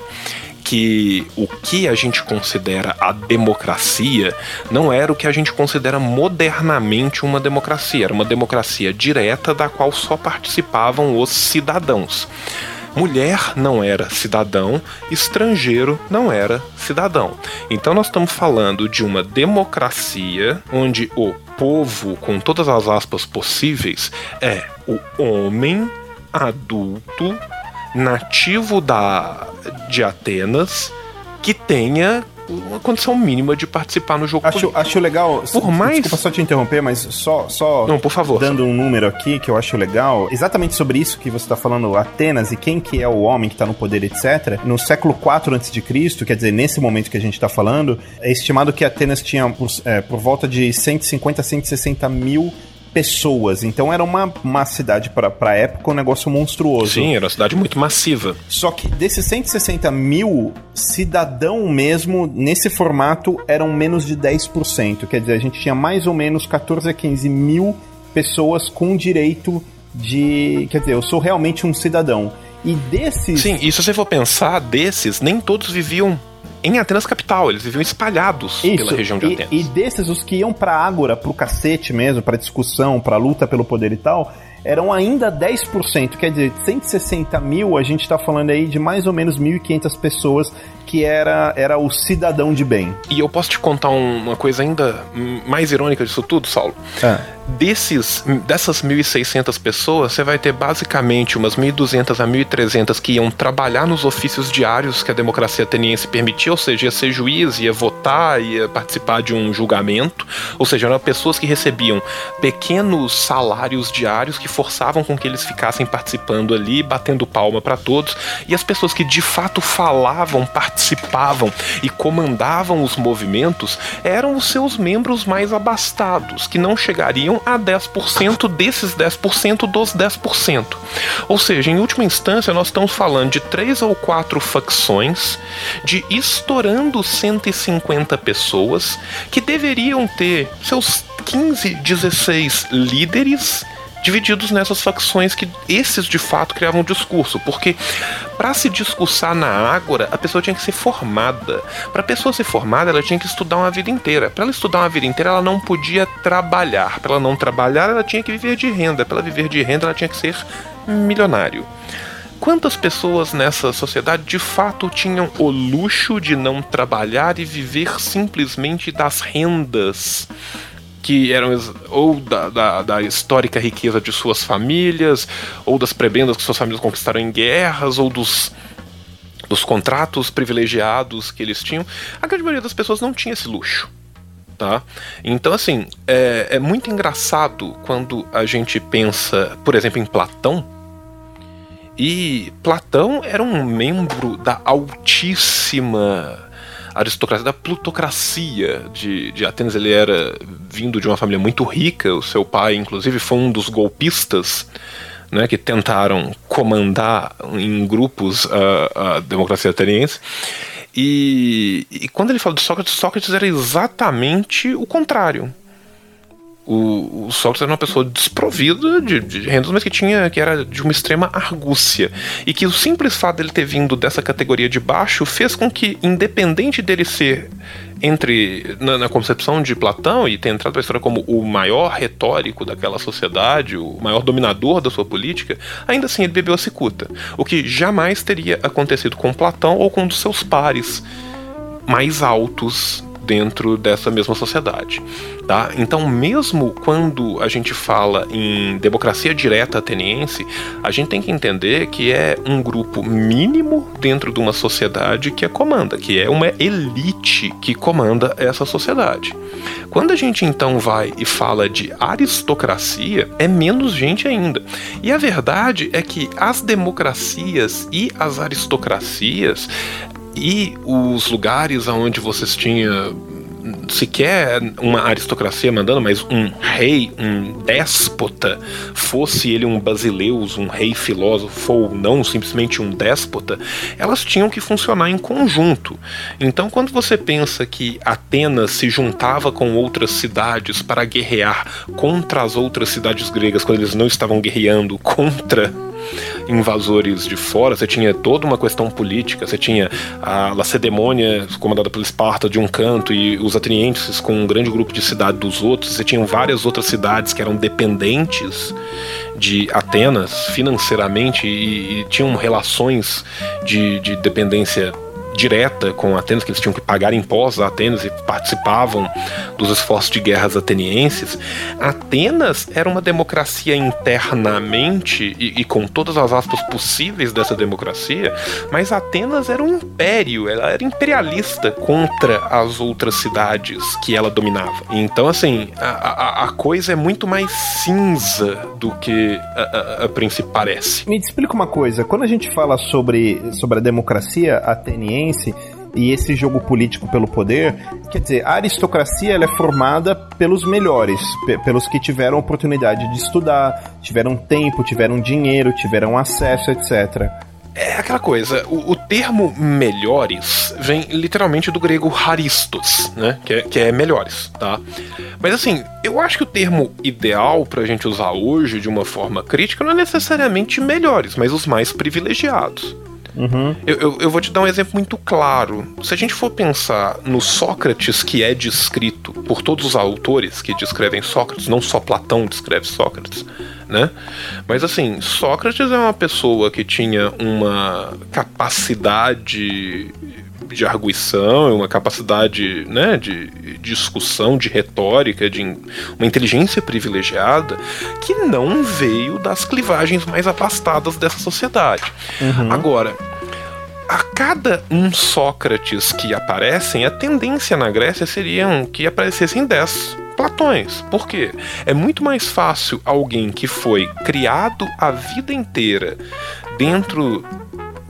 Speaker 3: que o que a gente considera a democracia não era o que a gente considera modernamente uma democracia, era uma democracia direta da qual só participavam os cidadãos. Mulher não era cidadão, estrangeiro não era cidadão. Então nós estamos falando de uma democracia onde o povo, com todas as aspas possíveis, é o homem adulto nativo da, de Atenas que tenha uma condição mínima de participar no jogo.
Speaker 2: Acho, acho legal. Por mais. Desculpa só te interromper, mas só, só.
Speaker 3: Não, por favor.
Speaker 2: Dando um número aqui que eu acho legal. Exatamente sobre isso que você está falando, Atenas e quem que é o homem que está no poder, etc. No século 4 a.C., quer dizer, nesse momento que a gente está falando, é estimado que Atenas tinha por, é, por volta de 150 a 160 mil pessoas. Então era uma, uma cidade para a época um negócio monstruoso.
Speaker 3: Sim, era uma cidade muito massiva.
Speaker 2: Só que desses 160 mil, cidadão mesmo, nesse formato, eram menos de 10%. Quer dizer, a gente tinha mais ou menos 14 a 15 mil pessoas com direito de. Quer dizer, eu sou realmente um cidadão. E desses.
Speaker 3: Sim, e se você for pensar, desses, nem todos viviam em Atenas capital, eles viviam espalhados Isso, pela região de
Speaker 2: e,
Speaker 3: Atenas.
Speaker 2: E desses, os que iam pra Ágora, pro cacete mesmo, pra discussão, pra luta pelo poder e tal, eram ainda 10%, quer dizer, 160 mil, a gente está falando aí de mais ou menos 1.500 pessoas que era, era o cidadão de bem.
Speaker 3: E eu posso te contar uma coisa ainda mais irônica disso tudo, Saulo? É. Desses, dessas 1.600 pessoas, você vai ter basicamente umas 1.200 a 1.300 que iam trabalhar nos ofícios diários que a democracia ateniense permitia, ou seja, ia ser juiz, ia votar, ia participar de um julgamento, ou seja, eram pessoas que recebiam pequenos salários diários que forçavam com que eles ficassem participando ali, batendo palma para todos, e as pessoas que de fato falavam, participavam participavam e comandavam os movimentos eram os seus membros mais abastados, que não chegariam a 10% desses 10% dos 10%. Ou seja, em última instância, nós estamos falando de três ou quatro facções, de estourando 150 pessoas que deveriam ter seus 15, 16 líderes divididos nessas facções que esses de fato criavam discurso, porque para se discursar na Ágora, a pessoa tinha que ser formada. Para a pessoa ser formada, ela tinha que estudar uma vida inteira. Para ela estudar uma vida inteira, ela não podia trabalhar. Para ela não trabalhar, ela tinha que viver de renda. Para ela viver de renda, ela tinha que ser milionário. Quantas pessoas nessa sociedade de fato tinham o luxo de não trabalhar e viver simplesmente das rendas que eram ou da, da, da, histórica riqueza de suas famílias, ou das prebendas que suas famílias conquistaram em guerras, ou dos, dos contratos privilegiados que eles tinham. A grande maioria das pessoas não tinha esse luxo. Tá? Então, assim, é, é muito engraçado quando a gente pensa, por exemplo, em Platão. E Platão era um membro da altíssima aristocracia, da plutocracia de, de Atenas. Ele era vindo de uma família muito rica, o seu pai, inclusive, foi um dos golpistas. Né, que tentaram comandar em grupos a, a democracia ateniense. E, e, quando ele fala de Sócrates, Sócrates era exatamente o contrário o, o Sócrates era uma pessoa desprovida de, de rendas, mas que tinha que era de uma extrema argúcia. E que o simples fato dele ter vindo dessa categoria de baixo fez com que, independente dele ser entre na, na, concepção de Platão e ter entrado para a história como o maior retórico daquela sociedade, o maior dominador da sua política, ainda assim ele bebeu a cicuta, o que jamais teria acontecido com Platão ou com um dos seus pares mais altos dentro dessa mesma sociedade. Tá? Então, mesmo quando a gente fala em democracia direta ateniense, a gente tem que entender que é um grupo mínimo dentro de uma sociedade que a comanda, que é uma elite que comanda essa sociedade. Quando a gente então vai e fala de aristocracia, é menos gente ainda. E a verdade é que as democracias e as aristocracias e os lugares onde vocês tinham sequer uma aristocracia mandando, mas um rei, um déspota, fosse ele um basileus, um rei filósofo ou não, simplesmente um déspota, elas tinham que funcionar em conjunto. Então, quando você pensa que Atenas se juntava com outras cidades para guerrear contra as outras cidades gregas, quando eles não estavam guerreando contra invasores de fora, você tinha toda uma questão política, você tinha a Lacedemônia comandada pelo Esparta de um canto e os atenienses com um grande grupo de cidade dos outros, você tinha várias outras cidades que eram dependentes de Atenas financeiramente e, e tinham relações de, de dependência direta com Atenas, que eles tinham que pagar impostos a Atenas e participavam dos esforços de guerras atenienses. Atenas era uma democracia internamente e, e, com todas as aspas possíveis dessa democracia, mas Atenas era um império, ela era imperialista contra as outras cidades que ela dominava. Então, assim, a, a, a coisa é muito mais cinza do que a, a, a princípio parece.
Speaker 2: Me explica uma coisa, quando a gente fala sobre, sobre a democracia ateniense, e esse jogo político pelo poder, quer dizer, a aristocracia ela é formada pelos melhores, pelos que tiveram oportunidade de estudar, tiveram tempo, tiveram dinheiro, tiveram acesso, etc.
Speaker 3: É aquela coisa, o, o, termo melhores vem literalmente do grego haristos, né? Que é, que é, melhores, tá? Mas assim, eu acho que o termo ideal pra gente usar hoje de uma forma crítica não é necessariamente melhores, mas os mais privilegiados. Uhum. Eu, eu, eu, vou te dar um exemplo muito claro. Se a gente for pensar no Sócrates que é descrito por todos os autores que descrevem Sócrates, não só Platão descreve Sócrates, né? Mas assim, Sócrates é uma pessoa que tinha uma capacidade de arguição, uma capacidade né, de discussão, de retórica, de uma inteligência privilegiada que não veio das clivagens mais afastadas dessa sociedade. Uhum. Agora, a cada um Sócrates que aparecem, a tendência na Grécia seria que aparecessem dez Platões. Por quê? É muito mais fácil alguém que foi criado a vida inteira dentro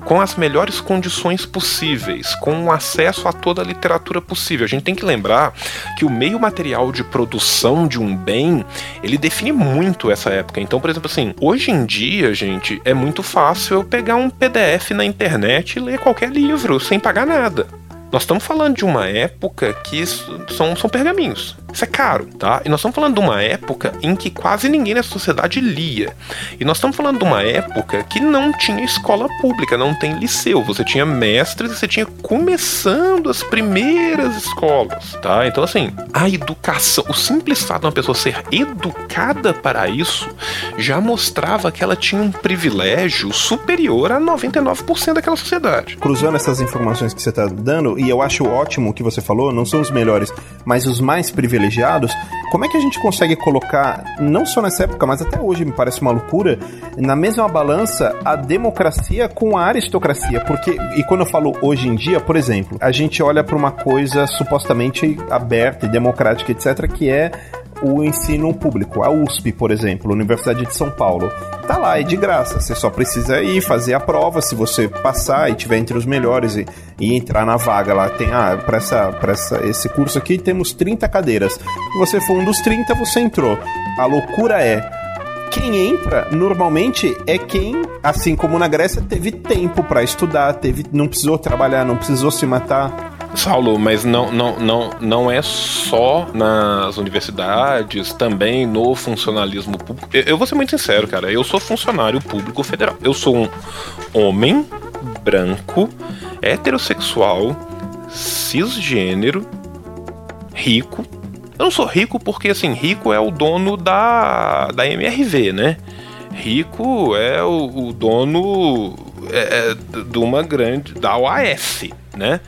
Speaker 3: com as melhores condições possíveis, com acesso a toda a literatura possível. A gente tem que lembrar que o meio material de produção de um bem, ele define muito essa época. Então, por exemplo, assim, hoje em dia, gente, é muito fácil eu pegar um PDF na internet e ler qualquer livro sem pagar nada. Nós estamos falando de uma época que são, são pergaminhos. Isso é caro, tá? E nós estamos falando de uma época em que quase ninguém na sociedade lia. E nós estamos falando de uma época que não tinha escola pública, não tem liceu. Você tinha mestres e você tinha começando as primeiras escolas, tá? Então, assim, a educação, o simples fato de uma pessoa ser educada para isso já mostrava que ela tinha um privilégio superior a 99% daquela sociedade.
Speaker 2: Cruzando essas informações que você está dando, e eu acho ótimo o que você falou, não são os melhores, mas os mais privilegiados, como é que a gente consegue colocar, não só nessa época, mas até hoje me parece uma loucura, na mesma balança a democracia com a aristocracia? Porque, e quando eu falo hoje em dia, por exemplo, a gente olha para uma coisa supostamente aberta e democrática, etc., que é o ensino público, a USP, por exemplo, Universidade de São Paulo. Tá lá, é de graça. Você só precisa ir fazer a prova. Se você passar e tiver entre os melhores e, e entrar na vaga lá, tem, ah, para essa, essa, esse curso aqui temos 30 cadeiras. Você for um dos 30, você entrou. A loucura é quem entra normalmente é quem, assim como na Grécia, teve tempo para estudar, teve, não precisou trabalhar, não precisou se matar.
Speaker 3: Saulo, mas não, não, não, não é só nas universidades, também no funcionalismo público. Eu, eu vou ser muito sincero, cara. Eu sou funcionário público federal. Eu sou um homem branco, heterossexual, cisgênero, rico. Eu não sou rico porque, assim, rico é o dono da, da MRV, né? Rico é o, o dono é, é, de uma grande. da OAS, né?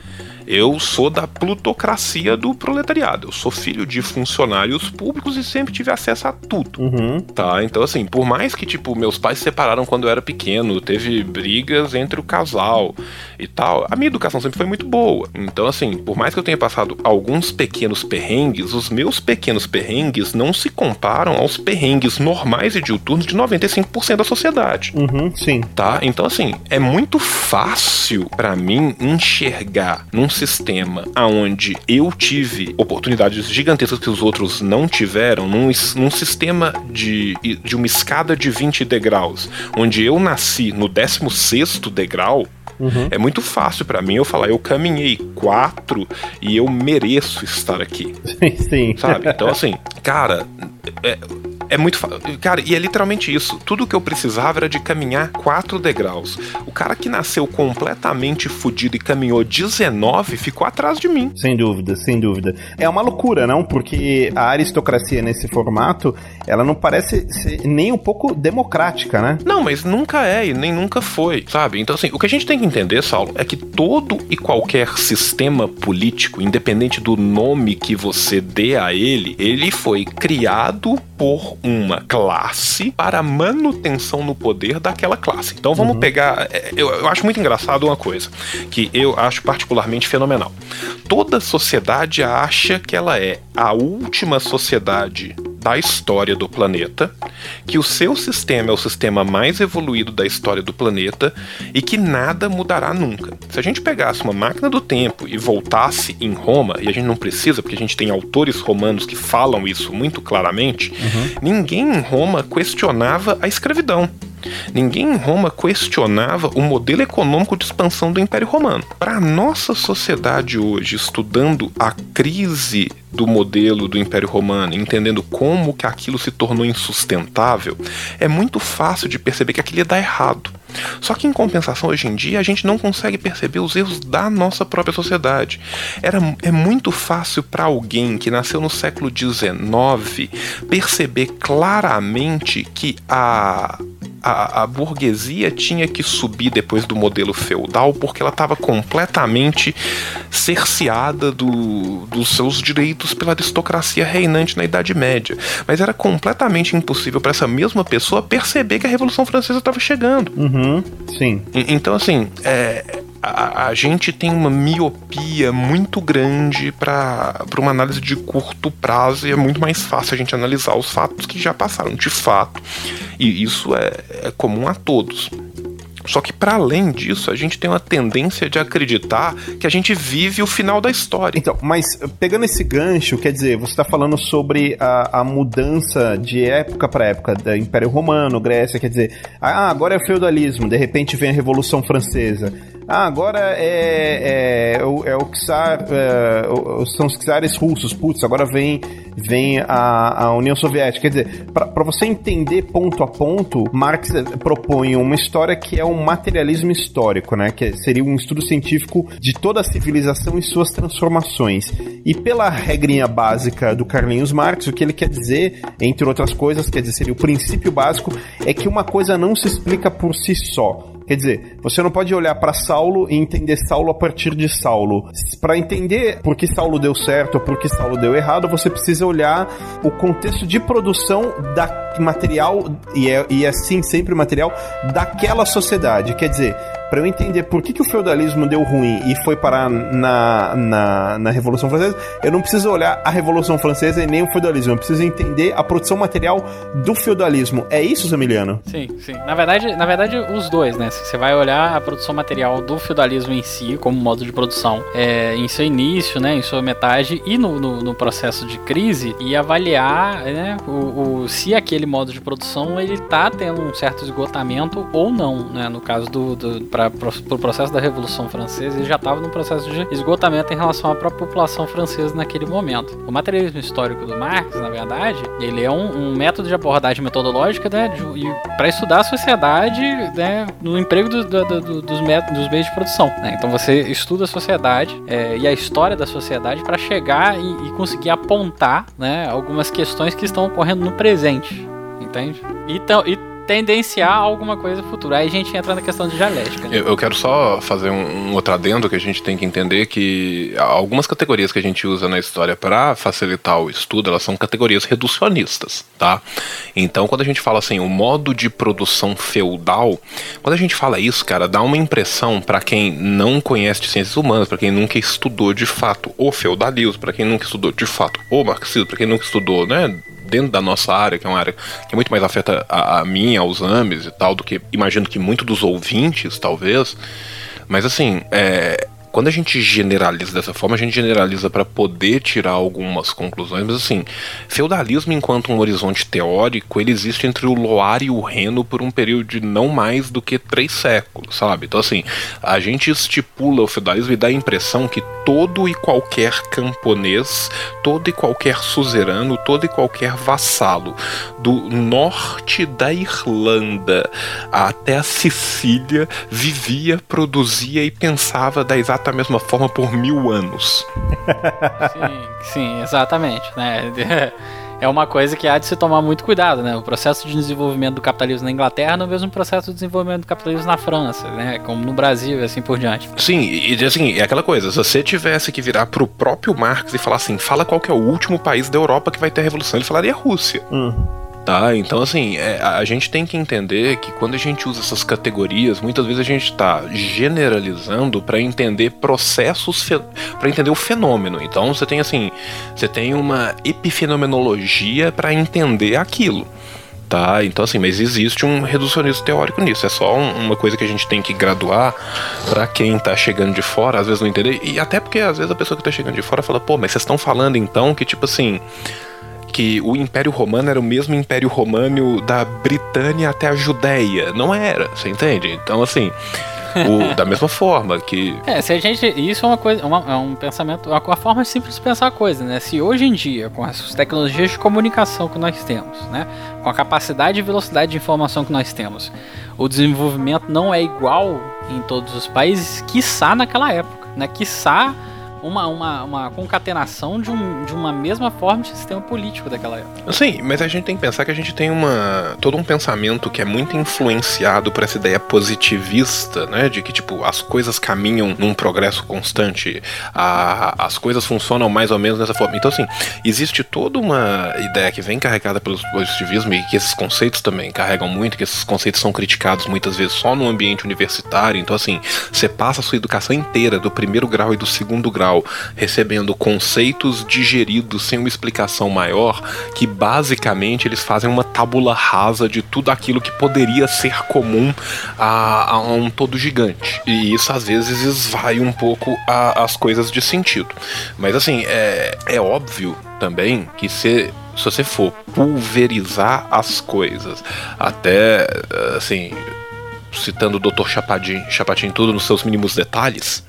Speaker 3: Eu sou da plutocracia do proletariado. Eu sou filho de funcionários públicos e sempre tive acesso a tudo.
Speaker 2: Uhum.
Speaker 3: Tá? Então, assim, por mais que, tipo, meus pais se separaram quando eu era pequeno, teve brigas entre o casal e tal, a minha educação sempre foi muito boa. Então, assim, por mais que eu tenha passado alguns pequenos perrengues, os meus pequenos perrengues não se comparam aos perrengues normais e diuturnos de 95% da sociedade.
Speaker 2: Uhum, sim.
Speaker 3: Tá? Então, assim, é muito fácil para mim enxergar num sistema onde eu tive oportunidades gigantescas que os outros não tiveram, num, num sistema de, de uma escada de 20 degraus, onde eu nasci no 16 degrau, Uhum. É muito fácil para mim eu falar, eu caminhei quatro e eu mereço estar aqui.
Speaker 2: Sim.
Speaker 3: Sabe? Então, assim, cara, é, é muito. Cara, e é literalmente isso. Tudo que eu precisava era de caminhar quatro degraus. O cara que nasceu completamente fudido e caminhou 19 ficou atrás de mim.
Speaker 2: Sem dúvida, sem dúvida. É uma loucura, não? Porque a aristocracia nesse formato, ela não parece ser nem um pouco democrática, né?
Speaker 3: Não, mas nunca é e nem nunca foi, sabe? Então, assim, o que a gente tem que entender, Saulo, é que todo e qualquer sistema político, independente do nome que você dê a ele, ele foi criado por uma classe para manutenção no poder daquela classe. Então vamos uhum. pegar. É, eu, eu acho muito engraçado uma coisa, que eu acho particularmente fenomenal. Toda sociedade acha que ela é a última sociedade da história do planeta, que o seu sistema é o sistema mais evoluído da história do planeta e que nada mudará nunca. Se a gente pegasse uma máquina do tempo e voltasse em Roma, e a gente não precisa, porque a gente tem autores romanos que falam isso muito claramente, uhum. ninguém em Roma questionava a escravidão. Ninguém em Roma questionava o modelo econômico de expansão do Império Romano. Para a nossa sociedade hoje, estudando a crise do modelo do Império Romano, entendendo como que aquilo se tornou insustentável, é muito fácil de perceber que aquilo ia dar errado. Só que em compensação hoje em dia a gente não consegue perceber os erros da nossa própria sociedade. Era, é muito fácil para alguém que nasceu no século XIX perceber claramente que a a, a, burguesia tinha que subir depois do modelo feudal porque ela estava completamente cerceada do, dos seus direitos pela aristocracia reinante na Idade Média. Mas era completamente impossível para essa mesma pessoa perceber que a Revolução Francesa estava chegando.
Speaker 2: Uhum, sim.
Speaker 3: E, então, assim, é, a, a, gente tem uma miopia muito grande para uma análise de curto prazo e é muito mais fácil a gente analisar os fatos que já passaram de fato. E isso é, é comum a todos. Só que para além disso, a gente tem uma tendência de acreditar que a gente vive o final da história.
Speaker 2: Então, mas pegando esse gancho, quer dizer, você está falando sobre a, a mudança de época para época, da Império Romano, Grécia, quer dizer, ah, agora é o feudalismo, de repente vem a Revolução Francesa. Ah, agora é, é, é o, é o é, são os czares russos, putz, agora vem, vem a, a União Soviética. Quer dizer, para você entender ponto a ponto, Marx propõe uma história que é um materialismo histórico, né? Que seria um estudo científico de toda a civilização e suas transformações. E pela regrinha básica do Carlinhos Marx, o que ele quer dizer, entre outras coisas, quer dizer, seria o princípio básico, é que uma coisa não se explica por si só. Quer dizer, você não pode olhar para Saulo e entender Saulo a partir de Saulo. Para entender por que Saulo deu certo ou por que Saulo deu errado, você precisa olhar o contexto de produção da material, e é, e é sim sempre material, daquela sociedade. Quer dizer, para eu entender por que, que o feudalismo deu ruim e foi parar na, na, na Revolução Francesa, eu não preciso olhar a Revolução Francesa e nem o feudalismo, eu preciso entender a produção material do feudalismo. É isso, Zamiliano?
Speaker 4: Sim, sim. Na verdade, na verdade, os dois, né? Você vai olhar a produção material do feudalismo em si, como modo de produção, é, em seu início, né, em sua metade e no, no, no processo de crise, e avaliar né, o, o, se aquele modo de produção ele tá tendo um certo esgotamento ou não, né? No caso do, do para o processo da Revolução Francesa, ele já estava num processo de esgotamento em relação à própria população francesa naquele momento. O materialismo histórico do Marx, na verdade, ele é um, um método de abordagem metodológica né, para estudar a sociedade né, no emprego do, do, do, dos, dos meios de produção. Né? Então você estuda a sociedade é, e a história da sociedade para chegar e, e, conseguir apontar né, algumas questões que estão ocorrendo no presente. Entende? Então, e tendenciar alguma coisa futura. Aí a gente entra na questão de dialética.
Speaker 3: Né? Eu, eu, quero só fazer um, um, outro adendo que a gente tem que entender que algumas categorias que a gente usa na história para facilitar o estudo, elas são categorias reducionistas, tá? Então, quando a gente fala assim, o modo de produção feudal, quando a gente fala isso, cara, dá uma impressão para quem não conhece de ciências humanas, para quem nunca estudou de fato o feudalismo, para quem nunca estudou de fato o marxismo, para quem nunca estudou, né, dentro da nossa área, que é uma área que é muito mais afeta a, a mim, aos AMES e tal, do que imagino que muito dos ouvintes, talvez. Mas assim, é, quando a gente generaliza dessa forma, a gente generaliza para poder tirar algumas conclusões, mas assim, feudalismo enquanto um horizonte teórico, ele existe entre o Loire e o Reno por um período de não mais do que três séculos, sabe? Então assim, a gente estipula o feudalismo e dá a impressão que todo e qualquer camponês, todo e qualquer suzerano, todo e qualquer vassalo do norte da Irlanda até a Sicília vivia, produzia e pensava da exata da mesma forma por mil anos.
Speaker 4: Sim, sim, exatamente. Né? É uma coisa que há de se tomar muito cuidado, né? O processo de desenvolvimento do capitalismo na Inglaterra não é o mesmo processo de desenvolvimento do capitalismo na França, né? Como no Brasil e assim por diante.
Speaker 3: Sim, e assim, é aquela coisa, se você tivesse que virar pro próprio Marx e falar assim, fala qual que é o último país da Europa que vai ter revolução, ele falaria Rússia. Hum. Tá, então assim, é, a gente tem que entender que quando a gente usa essas categorias, muitas vezes a gente está generalizando para entender processos, para entender o fenômeno. Então você tem assim, você tem uma epifenomenologia para entender aquilo. Tá, então assim, mas existe um reducionismo teórico nisso. É só um, uma coisa que a gente tem que graduar para quem tá chegando de fora, às vezes não entender. E até porque às vezes a pessoa que tá chegando de fora fala, pô, mas vocês estão falando então que tipo assim, que o Império Romano era o mesmo Império Romano da Britânia até a Judéia. Não era, você entende? Então, assim. O, da mesma forma que.
Speaker 4: É, se a gente. Isso é uma coisa. Uma, é um pensamento. Uma, uma forma simples de pensar a coisa, né? Se hoje em dia, com as tecnologias de comunicação que nós temos, né? Com a capacidade e velocidade de informação que nós temos, o desenvolvimento não é igual em todos os países, quiçá naquela época, né? Quiçá uma, uma, uma concatenação de, um, de uma mesma forma de sistema político daquela época.
Speaker 3: Sim, mas a gente tem que pensar que a gente tem uma todo um pensamento que é muito influenciado por essa ideia positivista, né, de que tipo as coisas caminham num progresso constante, a, as coisas funcionam mais ou menos dessa forma. Então assim, existe toda uma ideia que vem carregada pelo positivismo e que esses conceitos também carregam muito, que esses conceitos são criticados muitas vezes só no ambiente universitário. Então assim, você passa a sua educação inteira do primeiro grau e do segundo grau recebendo conceitos digeridos sem uma explicação maior, que basicamente eles fazem uma tábula rasa de tudo aquilo que poderia ser comum a, a um todo gigante. E isso às vezes esvai um pouco a, as coisas de sentido. Mas assim, é, é óbvio também que se você for pulverizar as coisas até assim citando o Dr. Chapatin, Chapatin tudo nos seus mínimos detalhes,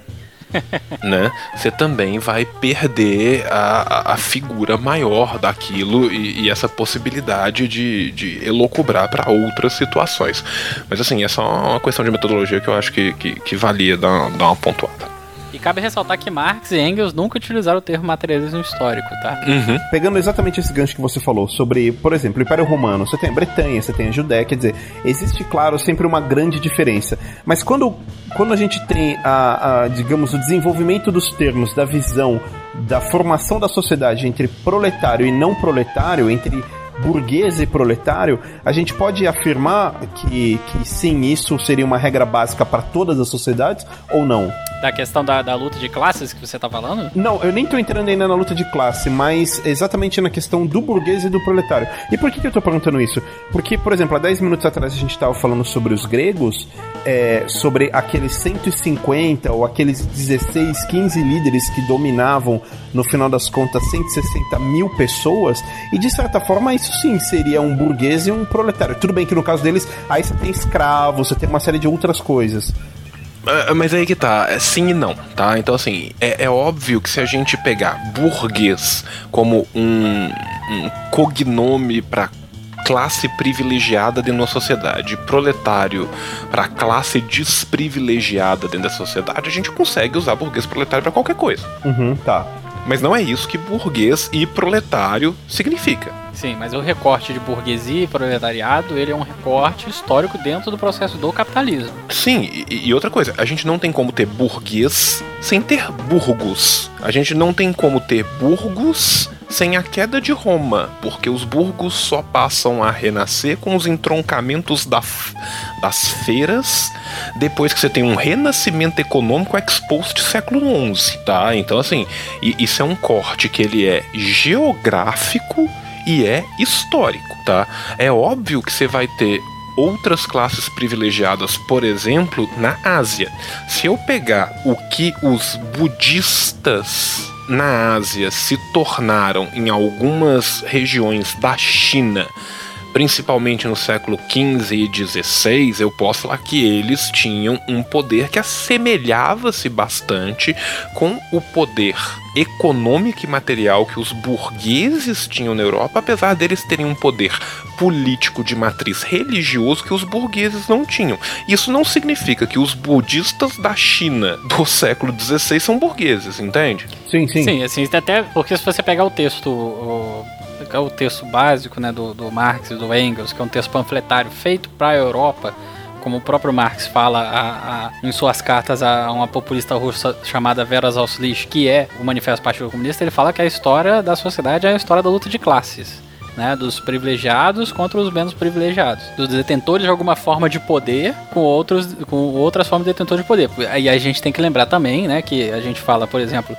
Speaker 3: né? Você também vai perder a, a figura maior daquilo e, e essa possibilidade de, de elocubrar para outras situações. Mas assim, é só uma questão de metodologia que eu acho que, que, que valia dar, dar uma pontuada.
Speaker 4: E cabe ressaltar que Marx e Engels nunca utilizaram o termo materialismo histórico, tá?
Speaker 3: Uhum.
Speaker 2: Pegando exatamente esse gancho que você falou sobre, por exemplo, o Império Romano, você tem a Bretanha, você tem a Judéia, quer dizer, existe, claro, sempre uma grande diferença. Mas quando, quando a gente tem, a, a, digamos, o desenvolvimento dos termos, da visão, da formação da sociedade entre proletário e não proletário, entre burguês e proletário, a gente pode afirmar que, que sim, isso seria uma regra básica para todas as sociedades ou não?
Speaker 4: Da questão da, da luta de classes que você tá falando?
Speaker 2: Não, eu nem tô entrando ainda na luta de classe, mas exatamente na questão do burguês e do proletário. E por que, que eu tô perguntando isso? Porque, por exemplo, há 10 minutos atrás a gente tava falando sobre os gregos, é, sobre aqueles 150 ou aqueles 16, 15 líderes que dominavam, no final das contas, 160 mil pessoas, e de certa forma isso sim seria um burguês e um proletário. Tudo bem que no caso deles, aí você tem escravos, você tem uma série de outras coisas.
Speaker 3: É, Mas aí que tá, é sim e não, tá? Então, assim, é, é óbvio que se a gente pegar burguês como um, um cognome para classe privilegiada dentro da sociedade, proletário para classe desprivilegiada dentro da sociedade, a gente consegue usar burguês proletário para qualquer coisa.
Speaker 2: Uhum, tá.
Speaker 3: Mas não é isso que burguês e proletário significa.
Speaker 4: Sim, mas o recorte de burguesia e proletariado, ele é um recorte histórico dentro do processo do capitalismo.
Speaker 3: Sim, e, e outra coisa, a gente não tem como ter burguês sem ter burgos. A gente não tem como ter burgos sem a queda de Roma, porque os burgos só passam a renascer com os entroncamentos da, das feiras depois que você tem um renascimento econômico exposto século XI, tá? Então, assim, isso é um corte que ele é geográfico e é histórico, tá? É óbvio que você vai ter outras classes privilegiadas, por exemplo, na Ásia. Se eu pegar o que os budistas na Ásia se tornaram em algumas regiões da China, principalmente no século XV e XVI, eu posso falar que eles tinham um poder que assemelhava-se bastante com o poder econômico e material que os burgueses tinham na Europa, apesar deles terem um poder político de matriz religioso que os burgueses não tinham. Isso não significa que os budistas da China do século XVI são burgueses, entende?
Speaker 2: Sim, sim.
Speaker 4: Sim, assim, até porque se você pegar o texto, o, o texto básico né, do, do Marx e do Engels, que é um texto panfletário feito para a Europa, como o próprio Marx fala a, a, em suas cartas a uma populista russa chamada Vera Zalslich, que é o Manifesto do Partido Comunista, ele fala que a história da sociedade é a história da luta de classes. Né, dos privilegiados contra os menos privilegiados, dos detentores de alguma forma de poder com outros com outras formas de detentor de poder. E a gente tem que lembrar também, né, que a gente fala, por exemplo,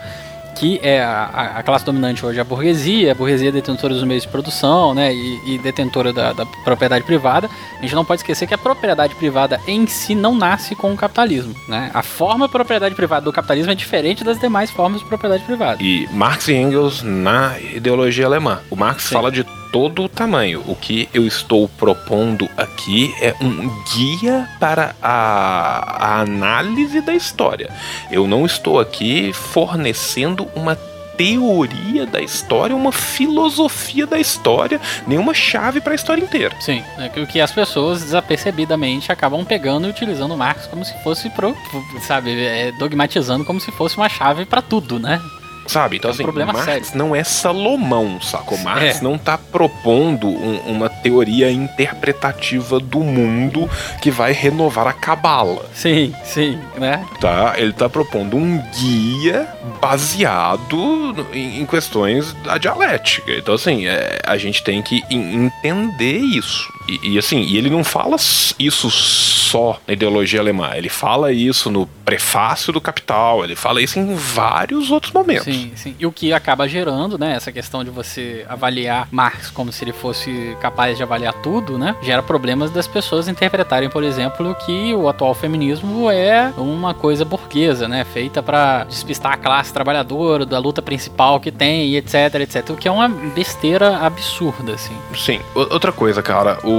Speaker 4: que é a, a, classe dominante hoje é a burguesia, a burguesia é detentora dos meios de produção, né, e, e detentora da, da, propriedade privada. A gente não pode esquecer que a propriedade privada em si não nasce com o capitalismo, né? A forma de propriedade privada do capitalismo é diferente das demais formas de propriedade privada.
Speaker 3: E Marx e Engels na ideologia alemã. O Marx Sim. fala de todo o tamanho. O que eu estou propondo aqui é um guia para a, a análise da história. Eu não estou aqui fornecendo uma teoria da história, uma filosofia da história, nenhuma chave para a história inteira.
Speaker 4: Sim, é o que as pessoas desapercebidamente acabam pegando e utilizando Marx como se fosse pro, sabe, é, dogmatizando como se fosse uma chave para tudo, né?
Speaker 3: Sabe? Então,
Speaker 4: é um
Speaker 3: assim,
Speaker 4: problema
Speaker 3: Marx
Speaker 4: sério.
Speaker 3: não é Salomão, sacou? Marx
Speaker 4: É.
Speaker 3: não tá propondo um- uma teoria interpretativa do mundo que vai renovar a cabala,
Speaker 4: Sim, sim, né?
Speaker 3: tá? Ele tá propondo um guia baseado em, em questões da dialética. Então, assim, é, a gente tem que en- entender isso. E, e, assim, e ele não fala isso só na ideologia alemã. Ele fala isso no prefácio do Capital. Ele fala isso em vários outros momentos.
Speaker 4: Sim, Sim, sim. E o que acaba gerando, né, essa questão de você avaliar Marx como se ele fosse capaz de avaliar tudo, né, gera problemas das pessoas interpretarem, por exemplo, que o atual feminismo é uma coisa burguesa, né, feita para despistar a classe trabalhadora da luta principal que tem e etc, etc. O que é uma besteira absurda, assim.
Speaker 3: Sim. Outra coisa, cara, o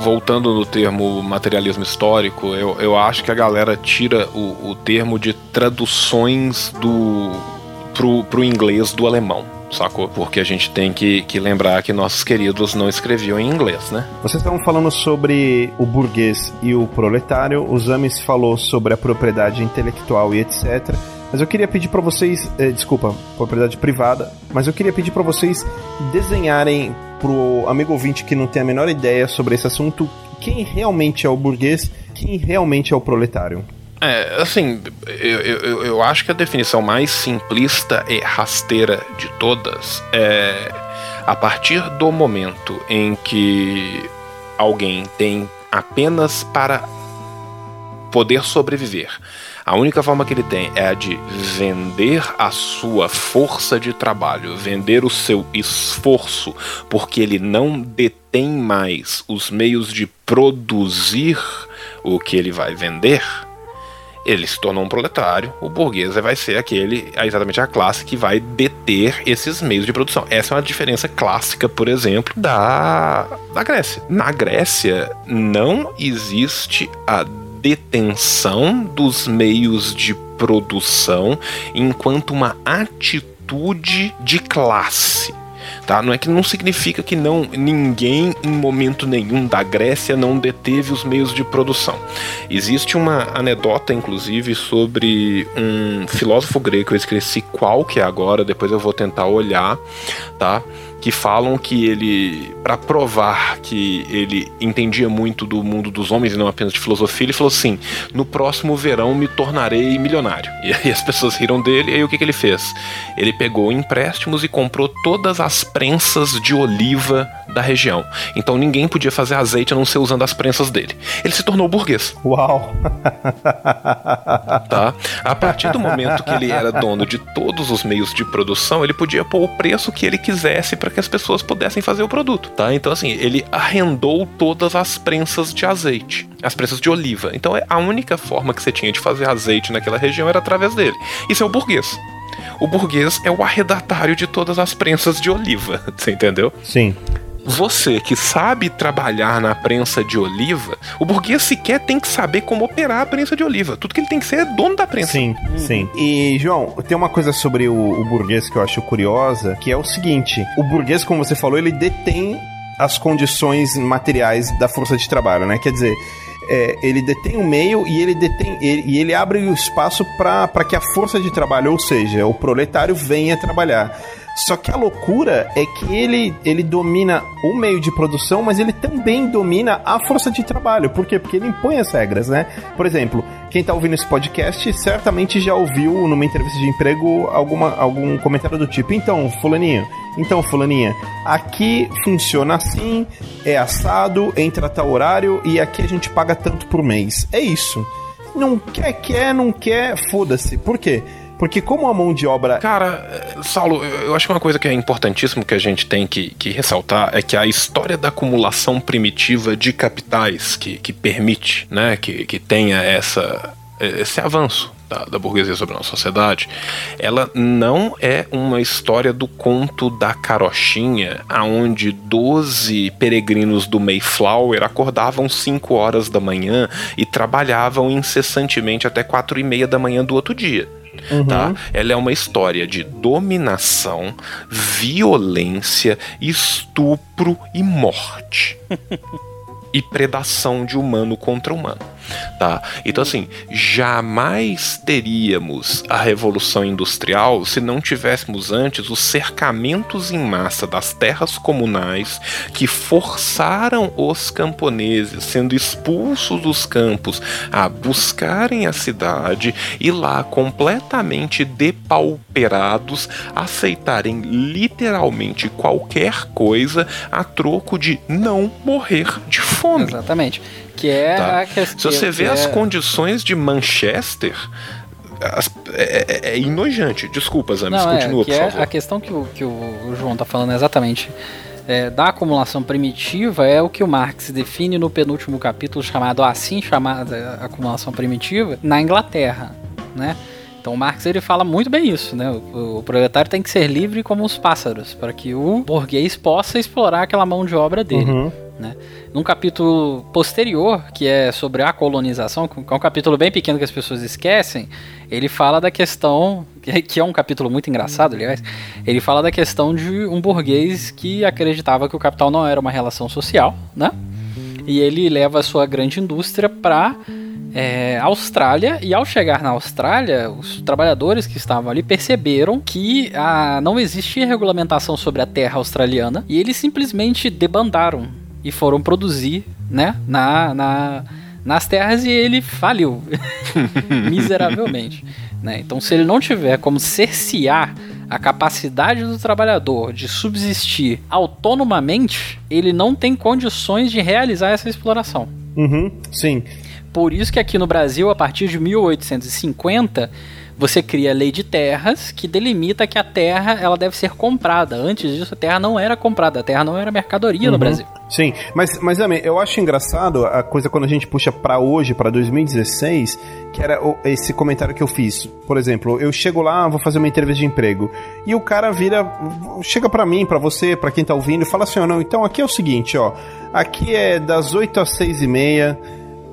Speaker 3: voltando no termo materialismo histórico, eu, eu acho que a galera tira o, o termo de traduções do pro, pro inglês do alemão sacou? Porque a gente tem que, que lembrar que nossos queridos não escreviam em inglês, né?
Speaker 2: Vocês estavam falando sobre o burguês e o proletário, o Zamis falou sobre a propriedade intelectual e etc. Mas eu queria pedir para vocês, eh, desculpa, propriedade privada, mas eu queria pedir para vocês desenharem pro amigo ouvinte que não tem a menor ideia sobre esse assunto, quem realmente é o burguês, quem realmente é o proletário.
Speaker 3: É, assim, eu, eu, eu acho que a definição mais simplista e rasteira de todas é a partir do momento em que alguém tem apenas para poder sobreviver. A única forma que ele tem é a de vender a sua força de trabalho, vender o seu esforço, porque ele não detém mais os meios de produzir o que ele vai vender ele se tornou um proletário, o burguês vai ser aquele, exatamente a classe que vai deter esses meios de produção. Essa é uma diferença clássica, por exemplo, da, da Grécia. Na Grécia não existe a detenção dos meios de produção enquanto uma atitude de classe tá? Não é que não significa que não ninguém em momento nenhum da Grécia não deteve os meios de produção. Existe uma anedota inclusive sobre um filósofo grego, eu esqueci qual que é agora, depois eu vou tentar olhar, tá? Que falam que ele, para provar que ele entendia muito do mundo dos homens e não apenas de filosofia, ele falou assim: no próximo verão me tornarei milionário. E aí as pessoas riram dele, e aí o que, que ele fez? Ele pegou empréstimos e comprou todas as prensas de oliva da região. Então ninguém podia fazer azeite a não ser usando as prensas dele. Ele se tornou burguês.
Speaker 2: Uau!
Speaker 3: Tá? A partir do momento que ele era dono de todos os meios de produção, ele podia pôr o preço que ele quisesse para que as pessoas pudessem fazer o produto, tá? Então assim, ele arrendou todas as prensas de azeite, as prensas de oliva. Então é a única forma que você tinha de fazer azeite naquela região era através dele. Isso é o burguês. O burguês é o arredatário de todas as prensas de oliva, você entendeu?
Speaker 2: Sim.
Speaker 3: Você que sabe trabalhar na prensa de oliva, o burguês sequer tem que saber como operar a prensa de oliva. Tudo que ele tem que ser é dono da prensa.
Speaker 2: Sim, sim. E, João, tem uma coisa sobre o, o burguês que eu acho curiosa, que é o seguinte: o burguês, como você falou, ele detém as condições materiais da força de trabalho, né? Quer dizer, é, ele detém o meio e ele detém ele, e ele abre o espaço para que a força de trabalho, ou seja, o proletário venha trabalhar. Só que a loucura é que ele, ele domina o meio de produção, mas ele também domina a força de trabalho. Por quê? Porque ele impõe as regras, né? Por exemplo, quem está ouvindo esse podcast certamente já ouviu numa entrevista de emprego alguma, algum comentário do tipo: então, Fulaninho, então, Fulaninha, aqui funciona assim, é assado, entra tal horário e aqui a gente paga tanto por mês. É isso. Não quer, quer, não quer, foda-se. Por quê? Porque como a mão de obra.
Speaker 3: Cara, Saulo, eu acho que uma coisa que é importantíssimo que a gente tem que, que ressaltar é que a história da acumulação primitiva de capitais que, que permite né, que, que tenha essa, esse avanço da, da, burguesia sobre a nossa sociedade, ela não é uma história do conto da carochinha, aonde 12 peregrinos do Mayflower acordavam 5 horas da manhã e trabalhavam incessantemente até 4 e meia da manhã do outro dia. Uhum. Tá? Ela é uma história de dominação, violência, estupro e morte. e predação de humano contra humano tá? Então assim, jamais teríamos a revolução industrial se não tivéssemos antes os cercamentos em massa das terras comunais que forçaram os camponeses, sendo expulsos dos campos, a buscarem a cidade e lá completamente depauperados aceitarem literalmente qualquer coisa a troco de não morrer de fome.
Speaker 4: Exatamente. Que é
Speaker 3: tá?
Speaker 4: a questão.
Speaker 3: Se você vê
Speaker 4: é...
Speaker 3: as condições de Manchester, é, é, é enojante. Desculpa, Zames,
Speaker 4: Não,
Speaker 3: continua,
Speaker 4: é, que
Speaker 3: por
Speaker 4: é
Speaker 3: favor.
Speaker 4: a questão que o, que o João tá falando é exatamente é, da acumulação primitiva é o que o Marx define no penúltimo capítulo chamado assim chamada acumulação primitiva na Inglaterra, né? Então o Marx ele fala muito bem isso, né? O, o proletário tem que ser livre como os pássaros para que o burguês possa explorar aquela mão de obra dele.
Speaker 2: Uhum.
Speaker 4: Né? Num capítulo posterior, que é sobre a colonização, que é um capítulo bem pequeno que as pessoas esquecem, ele fala da questão, que é um capítulo muito engraçado, aliás, ele fala da questão de um burguês que acreditava que o capital não era uma relação social, né? E ele leva a sua grande indústria para é, Austrália e ao chegar na Austrália, os trabalhadores que estavam ali perceberam que ah, não existia regulamentação sobre a terra australiana e eles simplesmente debandaram e foram produzir, né, na, na nas terras e ele faliu miseravelmente. Né? Então, se ele não tiver como cercear a capacidade do trabalhador de subsistir autonomamente, ele não tem condições de realizar essa exploração.
Speaker 2: Uhum, sim.
Speaker 4: Por isso que aqui no Brasil, a partir de 1850, você cria a lei de terras que delimita que a terra ela deve ser comprada. Antes disso, a terra não era comprada, a terra não era mercadoria no Brasil.
Speaker 2: Sim, mas, mas também, eu acho engraçado a coisa quando a gente puxa pra hoje, pra 2016, que era esse comentário que eu fiz. Por exemplo, eu chego lá, vou fazer uma entrevista de emprego, e o cara vira, chega pra mim, pra você, pra quem tá ouvindo, e fala assim: ó, não, então aqui é o seguinte, ó, aqui é das 8 às 6 e meia,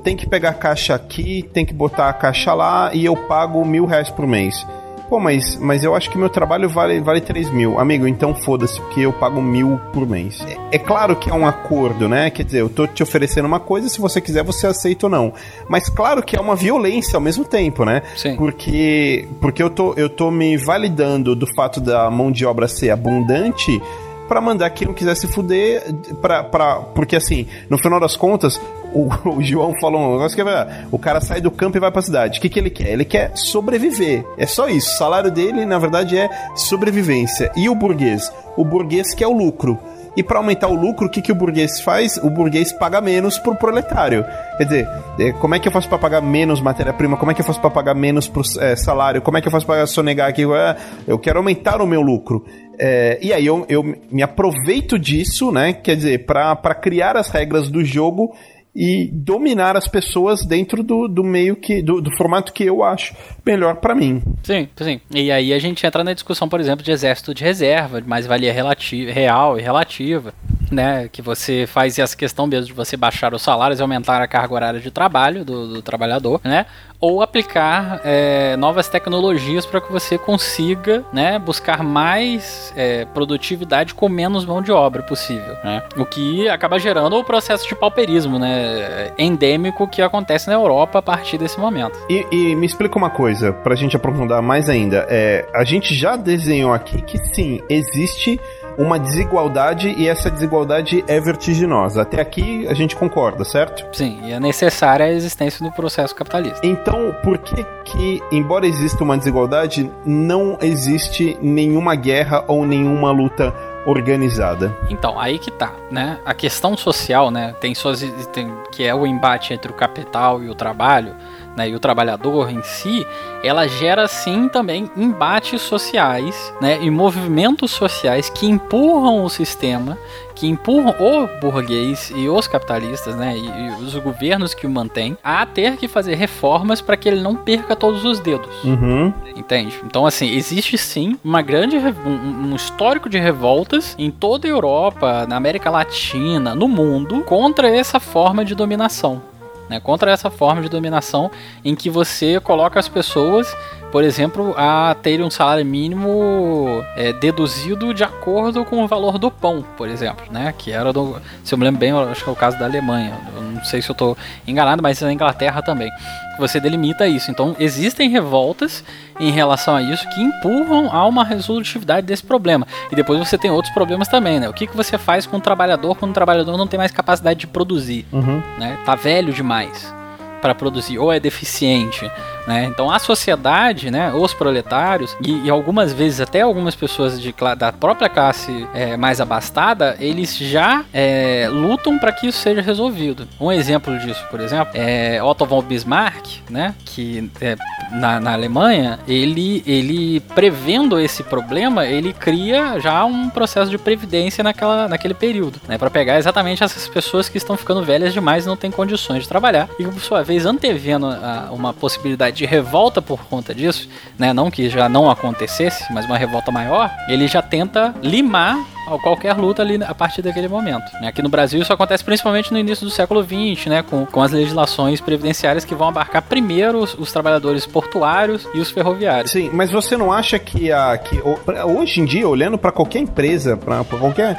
Speaker 2: tem que pegar a caixa aqui, tem que botar a caixa lá, e eu pago mil reais por mês. Pô, mas, mas eu acho que meu trabalho vale, vale 3 mil. Amigo, então foda-se, porque eu pago mil por mês. É, é claro que é um acordo, né? Quer dizer, eu tô te oferecendo uma coisa, se você quiser, você aceita ou não. Mas claro que é uma violência ao mesmo tempo, né?
Speaker 4: Sim.
Speaker 2: Porque, porque eu, tô, eu tô me validando do fato da mão de obra ser abundante pra mandar quem não quiser se fuder, pra, pra, porque assim, no final das contas, o, o João falou um negócio que é. O cara sai do campo e vai pra cidade. O que, que ele quer? Ele quer sobreviver. É só isso. O salário dele, na verdade, é sobrevivência. E o burguês? O burguês quer o lucro. E para aumentar o lucro, o que, que o burguês faz? O burguês paga menos pro proletário. Quer dizer, é, como é que eu faço para pagar menos matéria-prima? Como é que eu faço para pagar menos pro é, salário? Como é que eu faço para sonegar aqui? Ah, eu quero aumentar o meu lucro. É, e aí eu, eu me aproveito disso, né? Quer dizer, para criar as regras do jogo e dominar as pessoas dentro do, do meio que do, do formato que eu acho melhor para mim.
Speaker 4: Sim, sim. E aí a gente entra na discussão, por exemplo, de exército de reserva, de mais-valia relati- real e relativa, né? Que você faz essa questão mesmo de você baixar os salários e aumentar a carga horária de trabalho do, do trabalhador, né? Ou aplicar é, novas tecnologias para que você consiga, né, buscar mais é, produtividade com menos mão de obra possível, né? O que acaba gerando o processo de pauperismo, né, endêmico que acontece na Europa a partir desse momento.
Speaker 2: E, e me explica uma coisa, pra gente aprofundar mais ainda. É, a gente já desenhou aqui que sim, existe uma desigualdade e essa desigualdade é vertiginosa. Até aqui a gente concorda, certo?
Speaker 4: Sim, e é necessária a existência do processo capitalista.
Speaker 2: Então, por que que, embora exista uma desigualdade, não existe nenhuma guerra ou nenhuma luta organizada?
Speaker 4: Então, aí que tá, né? A questão social, né, tem suas tem, que é o embate entre o capital e o trabalho, né, e o trabalhador em si, ela gera sim também embates sociais, né, e movimentos sociais que empurram o sistema, que empurram o burguês e os capitalistas, né, e, e os governos que o mantêm a ter que fazer reformas para que ele não perca todos os dedos.
Speaker 2: Uhum.
Speaker 4: Entende? Então, assim, existe sim uma grande um, um histórico de revoltas em toda a Europa, na América Latina, no mundo, contra essa forma de dominação. Né? Contra essa forma de dominação em que você coloca as pessoas, por exemplo, a terem um salário mínimo é, deduzido de acordo com o valor do pão, por exemplo, né? Que era do. Se eu me lembro bem, acho que é o caso da Alemanha. Eu não sei se eu estou enganado, mas na Inglaterra também. Você delimita isso. Então, existem revoltas em relação a isso que empurram a uma resolutividade desse problema. E depois você tem outros problemas também, né? O que, que você faz com o trabalhador quando o trabalhador não tem mais capacidade de produzir?
Speaker 2: Uhum.
Speaker 4: né? Tá velho demais. para produzir ou é deficiente, né? Então a sociedade, né, os proletários e, e algumas vezes até algumas pessoas de, da própria classe é, mais abastada, eles já é, lutam para que isso seja resolvido. Um exemplo disso, por exemplo, é Otto von Bismarck, né, que é, na, na, Alemanha, ele, ele prevendo esse problema, ele cria já um processo de previdência naquela, naquele período, né, para pegar exatamente essas pessoas que estão ficando velhas demais e não têm condições de trabalhar e por sua vez antevendo a, uma possibilidade de revolta por conta disso, né, não que já não acontecesse, mas uma revolta maior, ele já tenta limar qualquer luta ali a partir daquele momento. Né? Aqui no Brasil isso acontece principalmente no início do século XX, né? com, com as legislações previdenciárias que vão abarcar primeiro os, os trabalhadores portuários e os ferroviários.
Speaker 2: Sim, mas você não acha que, a, que hoje em dia, olhando para qualquer empresa, para qualquer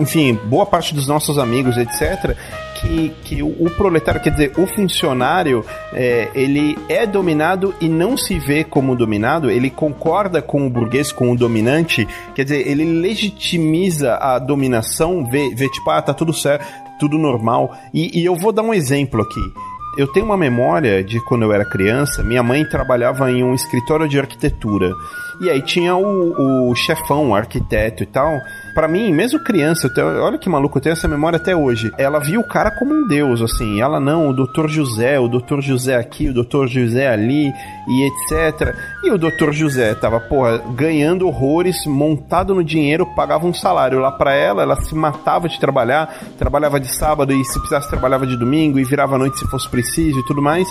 Speaker 2: enfim, boa parte dos nossos amigos, etc., que, que o, o proletário, quer dizer, o funcionário, é, ele é dominado e não se vê como dominado, ele concorda com o burguês, com o dominante, quer dizer, ele legitimiza a dominação, vê, vê tipo, ah, tá tudo certo, tudo normal. E, e eu vou dar um exemplo aqui. Eu tenho uma memória de quando eu era criança, minha mãe trabalhava em um escritório de arquitetura. E aí tinha o, o chefão, o arquiteto e tal. Para mim, mesmo criança, tenho, olha que maluco, eu tenho essa memória até hoje. Ela viu o cara como um deus, assim. Ela não, o doutor José, o doutor José aqui, o doutor José ali, e etc. E o doutor José tava, porra, ganhando horrores, montado no dinheiro, pagava um salário lá para ela, ela se matava de trabalhar, trabalhava de sábado e se precisasse trabalhava de domingo e virava à noite se fosse preciso e tudo mais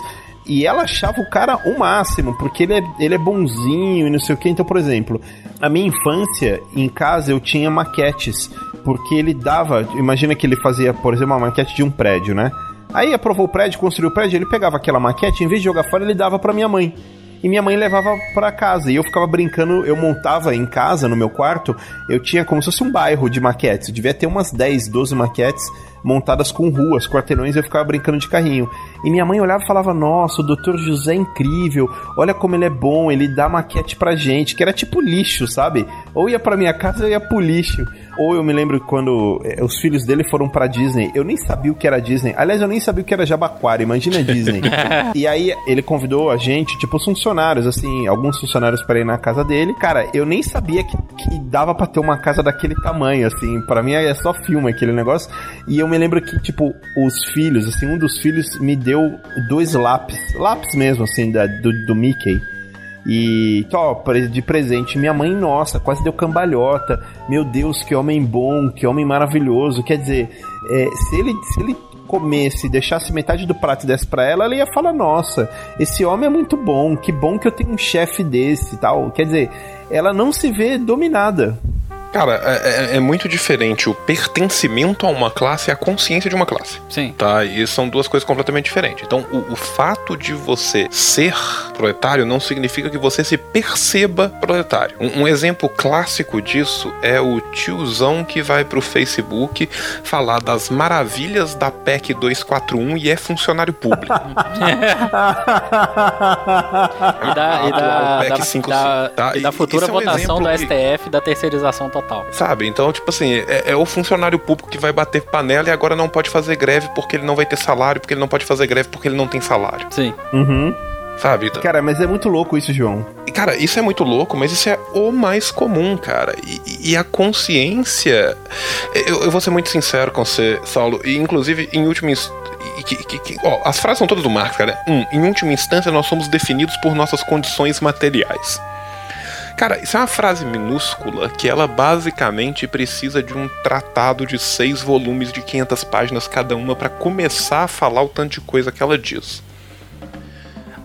Speaker 2: e ela achava o cara o máximo, porque ele é, ele é bonzinho e não sei o que. Então, por exemplo, a minha infância, em casa, eu tinha maquetes, porque ele dava. Imagina que ele fazia, por exemplo, uma maquete de um prédio, né? Aí aprovou o prédio, construiu o prédio, ele pegava aquela maquete, em vez de jogar fora, ele dava para minha mãe e minha mãe levava para casa. E eu ficava brincando, eu montava em casa, no meu quarto, eu tinha como se fosse um bairro de maquetes. Eu devia ter umas 10, 12 maquetes montadas com ruas, quarteirões, eu ficava brincando de carrinho. E minha mãe olhava e falava: Nossa, o Dr. José é incrível, olha como ele é bom, ele dá maquete pra gente, que era tipo lixo, sabe? Ou ia pra minha casa ou ia pro lixo. Ou eu me lembro quando eh, os filhos dele foram pra Disney, eu nem sabia o que era Disney. Aliás, eu nem sabia o que era Jabaquara, imagina Disney. e aí ele convidou a gente, tipo os funcionários, assim, alguns funcionários para ir na casa dele. Cara, eu nem sabia que, que dava para ter uma casa daquele tamanho, assim. para mim é só filme aquele negócio. E eu me lembro que, tipo, os filhos, assim, um dos filhos me deu dois lápis, lápis mesmo, assim, da, do, do Mickey. E, ó, de presente, minha mãe, nossa, quase deu cambalhota. Meu Deus, que homem bom, que homem maravilhoso. Quer dizer, é, se, ele, se ele comesse, deixasse metade do prato e desse pra ela, ela ia falar: Nossa, esse homem é muito bom, que bom que eu tenho um chefe desse tal. Quer dizer, ela não se vê dominada.
Speaker 3: Cara, é, é, é, muito diferente o pertencimento a uma classe e a consciência de uma classe.
Speaker 4: Sim.
Speaker 3: Tá? E são duas coisas completamente diferentes. Então, o, o, fato de você ser proletário não significa que você se perceba proletário. Um, um, exemplo clássico disso é o tiozão que vai pro Facebook falar das maravilhas da PEC 241 e é funcionário público.
Speaker 4: e da, e da, da, 5, da, tá? e da futura é um votação do STF que... da terceirização total.
Speaker 3: Sabe? Então, tipo assim, é, é, o funcionário público que vai bater panela e agora não pode fazer greve porque ele não vai ter salário, porque ele não pode fazer greve porque ele não tem salário.
Speaker 4: Sim.
Speaker 2: Uhum.
Speaker 3: Sabe?
Speaker 2: Cara, mas é muito louco isso, João.
Speaker 3: E, cara, isso é muito louco, mas isso é o mais comum, cara. E, e a consciência. Eu, eu, vou ser muito sincero com você, Saulo. E, inclusive, em última que, que, que, ó, as frases são todas do Marx, cara. Um, em última instância, nós somos definidos por nossas condições materiais. Cara, isso é uma frase minúscula que ela basicamente precisa de um tratado de seis volumes de 500 páginas cada uma para começar a falar o tanto de coisa que ela diz.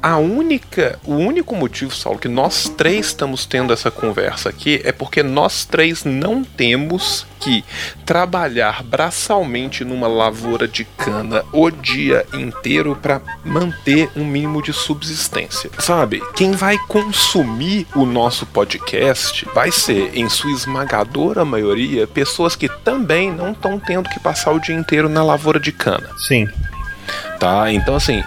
Speaker 3: A única, o único motivo, Saulo, que nós três estamos tendo essa conversa aqui é porque nós três não temos que trabalhar braçalmente numa lavoura de cana o dia inteiro para manter um mínimo de subsistência. Sabe? Quem vai consumir o nosso podcast vai ser, em sua esmagadora maioria, pessoas que também não estão tendo que passar o dia inteiro na lavoura de cana.
Speaker 2: Sim.
Speaker 3: Tá? Então, assim,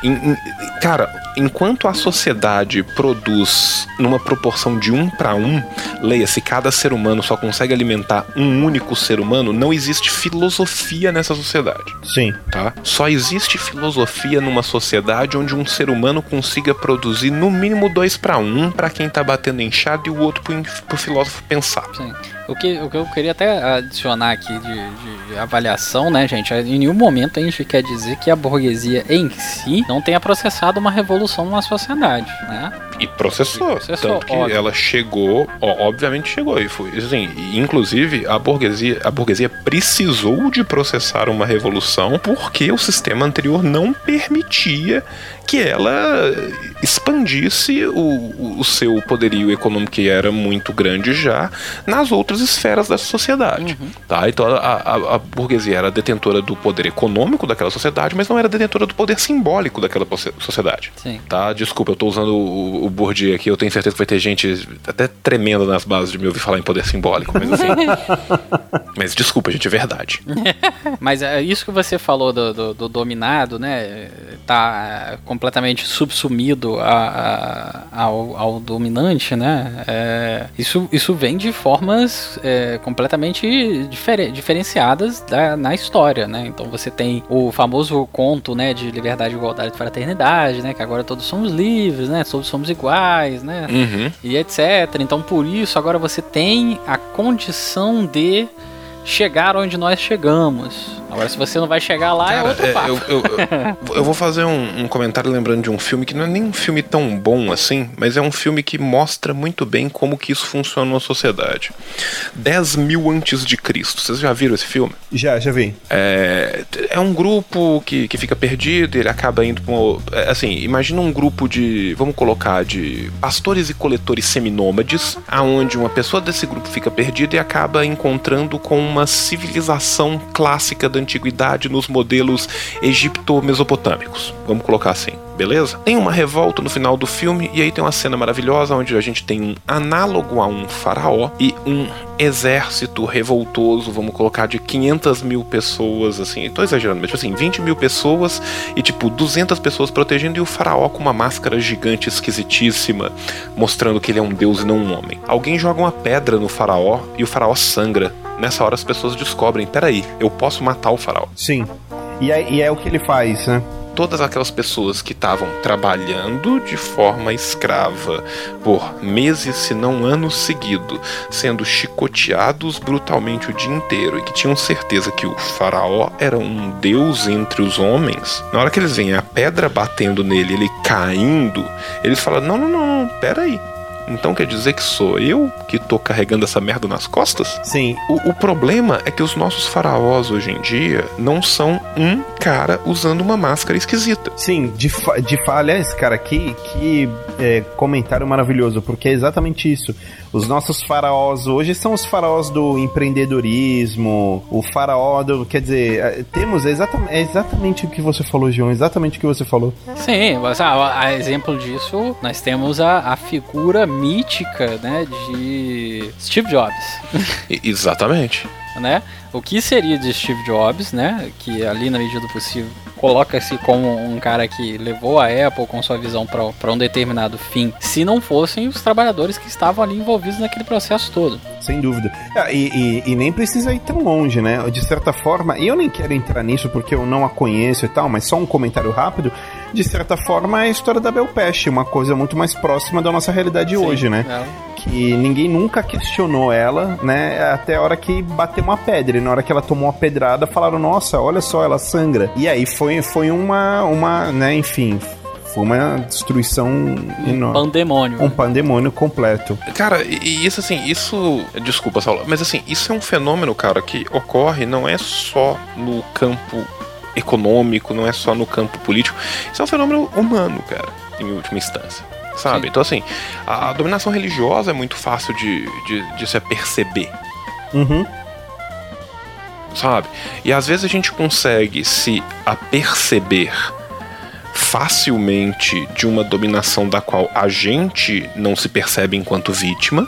Speaker 3: cara, enquanto a sociedade produz numa proporção de um para um, leia-se, cada ser humano só consegue alimentar um único ser humano, não existe filosofia nessa sociedade.
Speaker 2: Sim.
Speaker 3: Tá? Só existe filosofia numa sociedade onde um ser humano consiga produzir no mínimo dois para um, para quem tá batendo enxada e o outro pro, pro filósofo pensar.
Speaker 4: Sim. O que, o que eu queria até adicionar aqui de, de, avaliação, né, gente? Em nenhum momento a gente quer dizer que a burguesia em si não tenha processado uma revolução numa sociedade, né?
Speaker 3: E processou. E processou tanto que óbvio. ela chegou, ó, obviamente chegou. E foi assim, inclusive a burguesia, a burguesia precisou de processar uma revolução porque o sistema anterior não permitia que ela expandisse o, o seu poderio econômico, que era muito grande já, nas outras esferas da sociedade. Uhum. Tá? Então a, a, a, burguesia era detentora do poder econômico daquela sociedade, mas não era detentora do poder simbólico daquela sociedade.
Speaker 4: Sim.
Speaker 3: Tá? Desculpa, eu estou usando o, o Bourdieu aqui, eu tenho certeza que vai ter gente até tremenda nas bases de me ouvir falar em poder simbólico, mas assim. mas desculpa, gente, é verdade.
Speaker 4: mas é isso que você falou do, do, do dominado, né? Tá completamente subsumido a, a, ao, ao, dominante, né? É, isso, isso vem de formas é, completamente difer, diferenciadas da, na história, né? Então você tem o famoso conto, né, de liberdade, igualdade e fraternidade, né? Que agora todos somos livres, né? Todos somos iguais, né?
Speaker 3: Uhum.
Speaker 4: E etc. Então por isso agora você tem a condição de chegar onde nós chegamos. Agora, se você não vai chegar lá, é Cara, é outro papo.
Speaker 3: Eu, eu, eu, eu vou fazer um, um, comentário lembrando de um filme que não é nem um filme tão bom assim, mas é um filme que mostra muito bem como que isso funciona numa sociedade. 10 mil antes de Cristo. Vocês já viram esse filme?
Speaker 2: Já, já vi.
Speaker 3: É, é um grupo que, que fica perdido, ele acaba indo pra uma, é, Assim, imagina um grupo de. Vamos colocar de pastores e coletores seminômades, aonde uma pessoa desse grupo fica perdida e acaba encontrando com uma civilização clássica da antiguidade nos modelos egipto-mesopotâmicos. Vamos colocar assim, beleza? Tem uma revolta no final do filme e aí tem uma cena maravilhosa onde a gente tem um análogo a um faraó e um exército revoltoso, vamos colocar de 500 mil pessoas, assim, tô exagerando, mas tipo assim, 20 mil pessoas e tipo 200 pessoas protegendo e o faraó com uma máscara gigante esquisitíssima, mostrando que ele é um deus e não um homem. Alguém joga uma pedra no faraó e o faraó sangra. Nessa hora as pessoas descobrem, peraí, eu posso matar o faraó.
Speaker 2: Sim. E é, e é o que ele faz, né?
Speaker 3: Todas aquelas pessoas que estavam trabalhando de forma escrava por meses, se não anos seguidos, sendo chicoteados brutalmente o dia inteiro e que tinham certeza que o faraó era um deus entre os homens, na hora que eles veem a pedra batendo nele, ele caindo, eles falam: não, não, não, não peraí. Então quer dizer que sou eu que tô carregando essa merda nas costas?
Speaker 2: Sim.
Speaker 3: O, o problema é que os nossos faraós hoje em dia não são um cara usando uma máscara esquisita.
Speaker 2: Sim, de, de aliás, cara, que, que é, comentário maravilhoso, porque é exatamente isso. Os nossos faraós hoje são os faraós do empreendedorismo, o faraó do. Quer dizer, é, temos exatamente, é exatamente o que você falou, João, exatamente o que você falou.
Speaker 4: Sim, mas a, a exemplo disso, nós temos a, a figura mítica, né, de Steve Jobs.
Speaker 3: exatamente.
Speaker 4: né? O que seria de Steve Jobs, né? Que ali na medida do possível coloca-se como um cara que levou a Apple com sua visão para um determinado fim, se não fossem os trabalhadores que estavam ali envolvidos naquele processo todo.
Speaker 2: Sem dúvida. Ah, e, e, e, nem precisa ir tão longe, né? De certa forma, e eu nem quero entrar nisso porque eu não a conheço e tal, mas só um comentário rápido. De certa forma, é a história da Belpeste, uma coisa muito mais próxima da nossa realidade Sim, hoje, né? É. Que ninguém nunca questionou ela, né? Até a hora que bateu uma pedra. Na hora que ela tomou uma pedrada, falaram: Nossa, olha só, ela sangra. E aí foi, foi uma, uma, né? Enfim, foi uma destruição
Speaker 4: um enorme. pandemônio.
Speaker 2: Um pandemônio completo.
Speaker 3: Cara, e isso assim, isso. Desculpa, Saulo, mas assim, isso é um fenômeno, cara, que ocorre não é só no campo econômico, não é só no campo político. Isso é um fenômeno humano, cara, em última instância. Sabe? Sim. Então, assim, a dominação religiosa é muito fácil de, de, de se perceber.
Speaker 2: Uhum
Speaker 3: sabe? E às vezes a gente consegue se aperceber facilmente de uma dominação da qual a gente não se percebe enquanto vítima.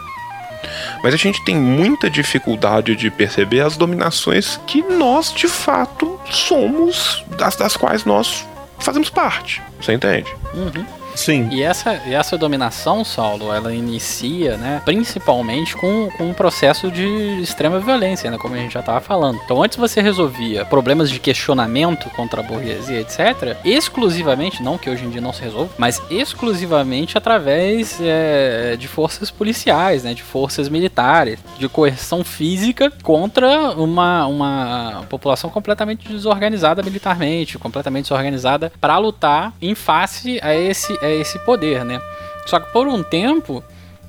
Speaker 3: Mas a gente tem muita dificuldade de perceber as dominações que nós de fato somos, das, das quais nós fazemos parte. Você entende?
Speaker 4: Uhum.
Speaker 2: Sim.
Speaker 4: E essa, e essa dominação, Saulo, ela inicia, né, principalmente com, com um processo de extrema violência, né, como a gente já estava falando. Então, antes você resolvia problemas de questionamento contra a burguesia, etc., exclusivamente, não que hoje em dia não se resolva, mas exclusivamente através é, de forças policiais, né, de forças militares, de coerção física contra uma, uma população completamente desorganizada militarmente, completamente desorganizada para lutar em face a esse, a esse poder, né? Só que por um tempo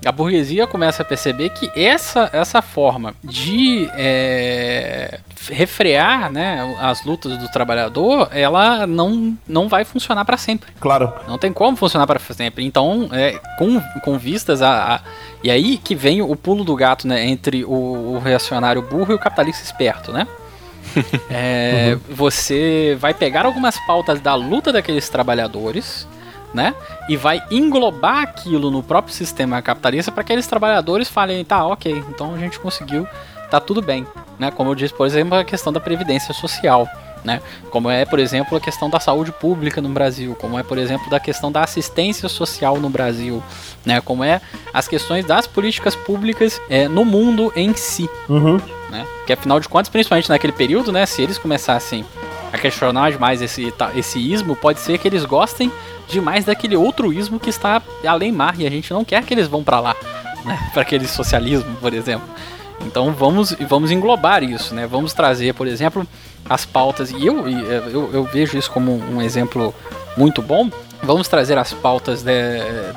Speaker 4: a burguesia começa a perceber que essa, essa forma de é, refrear né, as lutas do trabalhador, ela não, não vai funcionar para sempre.
Speaker 2: Claro.
Speaker 4: Não tem como funcionar para sempre. Então, é, com, com vistas a, a, E aí que vem o pulo do gato né, entre o, o reacionário burro e o capitalista esperto, né? é, uhum. Você vai pegar algumas pautas da luta daqueles trabalhadores né? E vai englobar aquilo no próprio sistema capitalista para que aqueles trabalhadores falem, tá, ok, então a gente conseguiu, tá tudo bem, né? Como eu disse, por exemplo, a questão da previdência social. Né? Como é, por exemplo, a questão da saúde pública no Brasil, como é, por exemplo, da questão da assistência social no Brasil, né? Como é as questões das políticas públicas é, no mundo em si,
Speaker 2: uhum.
Speaker 4: né? Que afinal de contas, principalmente naquele período, né? Se eles começassem a questionar mais esse, esse ismo, pode ser que eles gostem demais daquele outro ismo que está além mar e a gente não quer que eles vão para lá, né? Para aquele socialismo, por exemplo. Então vamos, vamos englobar isso, né? Vamos trazer, por exemplo, as pautas, e eu, eu, eu vejo isso como um exemplo muito bom. Vamos trazer as pautas de,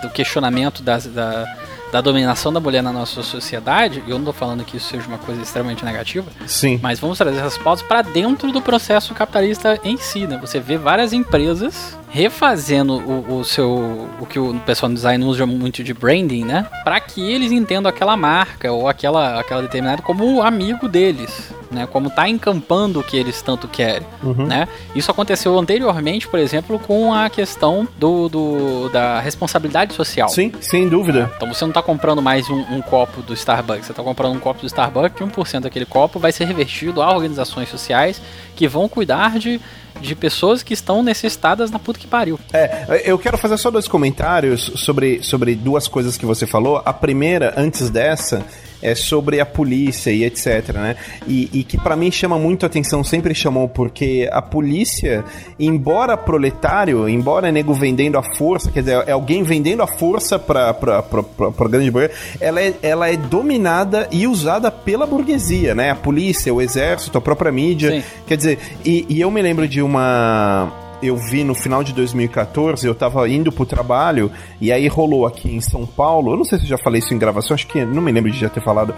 Speaker 4: do questionamento das, da, da dominação da mulher na nossa sociedade, eu não estou falando que isso seja uma coisa extremamente negativa,
Speaker 2: Sim.
Speaker 4: mas vamos trazer essas pautas para dentro do processo capitalista em si, né? Você vê várias empresas refazendo o, o, seu o que o pessoal no design usa muito de branding, né? Para que eles entendam aquela marca ou aquela aquela determinada como amigo deles, né? Como tá encampando o que eles tanto querem, uhum. né? Isso aconteceu anteriormente, por exemplo, com a questão do, do da responsabilidade social.
Speaker 2: Sim, sem dúvida.
Speaker 4: Então você não tá comprando mais um, um copo do Starbucks, você tá comprando um copo do Starbucks e 1% daquele copo vai ser revertido a organizações sociais que vão cuidar de de pessoas que estão necessitadas na puta que pariu.
Speaker 2: É, eu quero fazer só dois comentários sobre, sobre duas coisas que você falou. A primeira, antes dessa, é sobre a polícia e etc, né? E, e que para mim chama muito a atenção, sempre chamou, porque a polícia, embora proletário, embora nego vendendo a força, quer dizer, é alguém vendendo a força pra, pra, pra, pra, pra grande burguesia, ela é, ela é dominada e usada pela burguesia, né? A polícia, o exército, a própria mídia. Sim. Quer dizer, e, e eu me lembro de uma eu vi no final de 2014, eu tava indo pro trabalho, e aí rolou aqui em São Paulo, eu não sei se eu já falei isso em gravação, acho que não me lembro de já ter falado.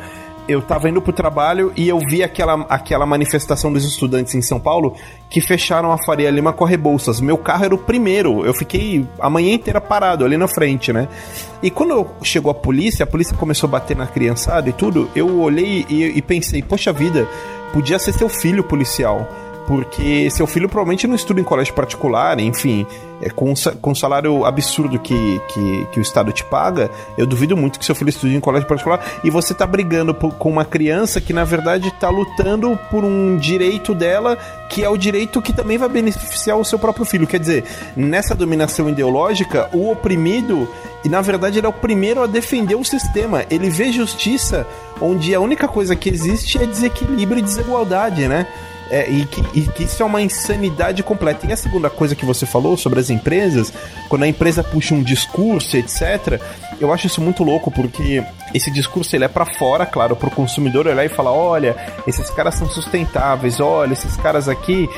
Speaker 2: Eu tava indo pro trabalho e eu vi aquela, aquela manifestação dos estudantes em São Paulo que fecharam a Faria Lima com a Rebouças. Meu carro era o primeiro. Eu fiquei a manhã inteira parado ali na frente, né? E quando chegou a polícia, a polícia começou a bater na criançada e tudo, eu olhei e, e pensei, poxa vida, podia ser seu filho policial porque seu filho provavelmente não estuda em colégio particular, enfim, é, com, com o salário absurdo que, que, que, o Estado te paga, eu duvido muito que seu filho estude em colégio particular e você tá brigando por, com uma criança que na verdade tá lutando por um direito dela, que é o direito que também vai beneficiar o seu próprio filho. Quer dizer, nessa dominação ideológica, o oprimido, e na verdade ele é o primeiro a defender o sistema. Ele vê justiça onde a única coisa que existe é desequilíbrio e desigualdade, né? É, e, que, e, que, isso é uma insanidade completa. E a segunda coisa que você falou sobre as empresas, quando a empresa puxa um discurso, etc., eu acho isso muito louco, porque esse discurso ele é para fora, claro, para o consumidor olhar e falar: olha, esses caras são sustentáveis, olha, esses caras aqui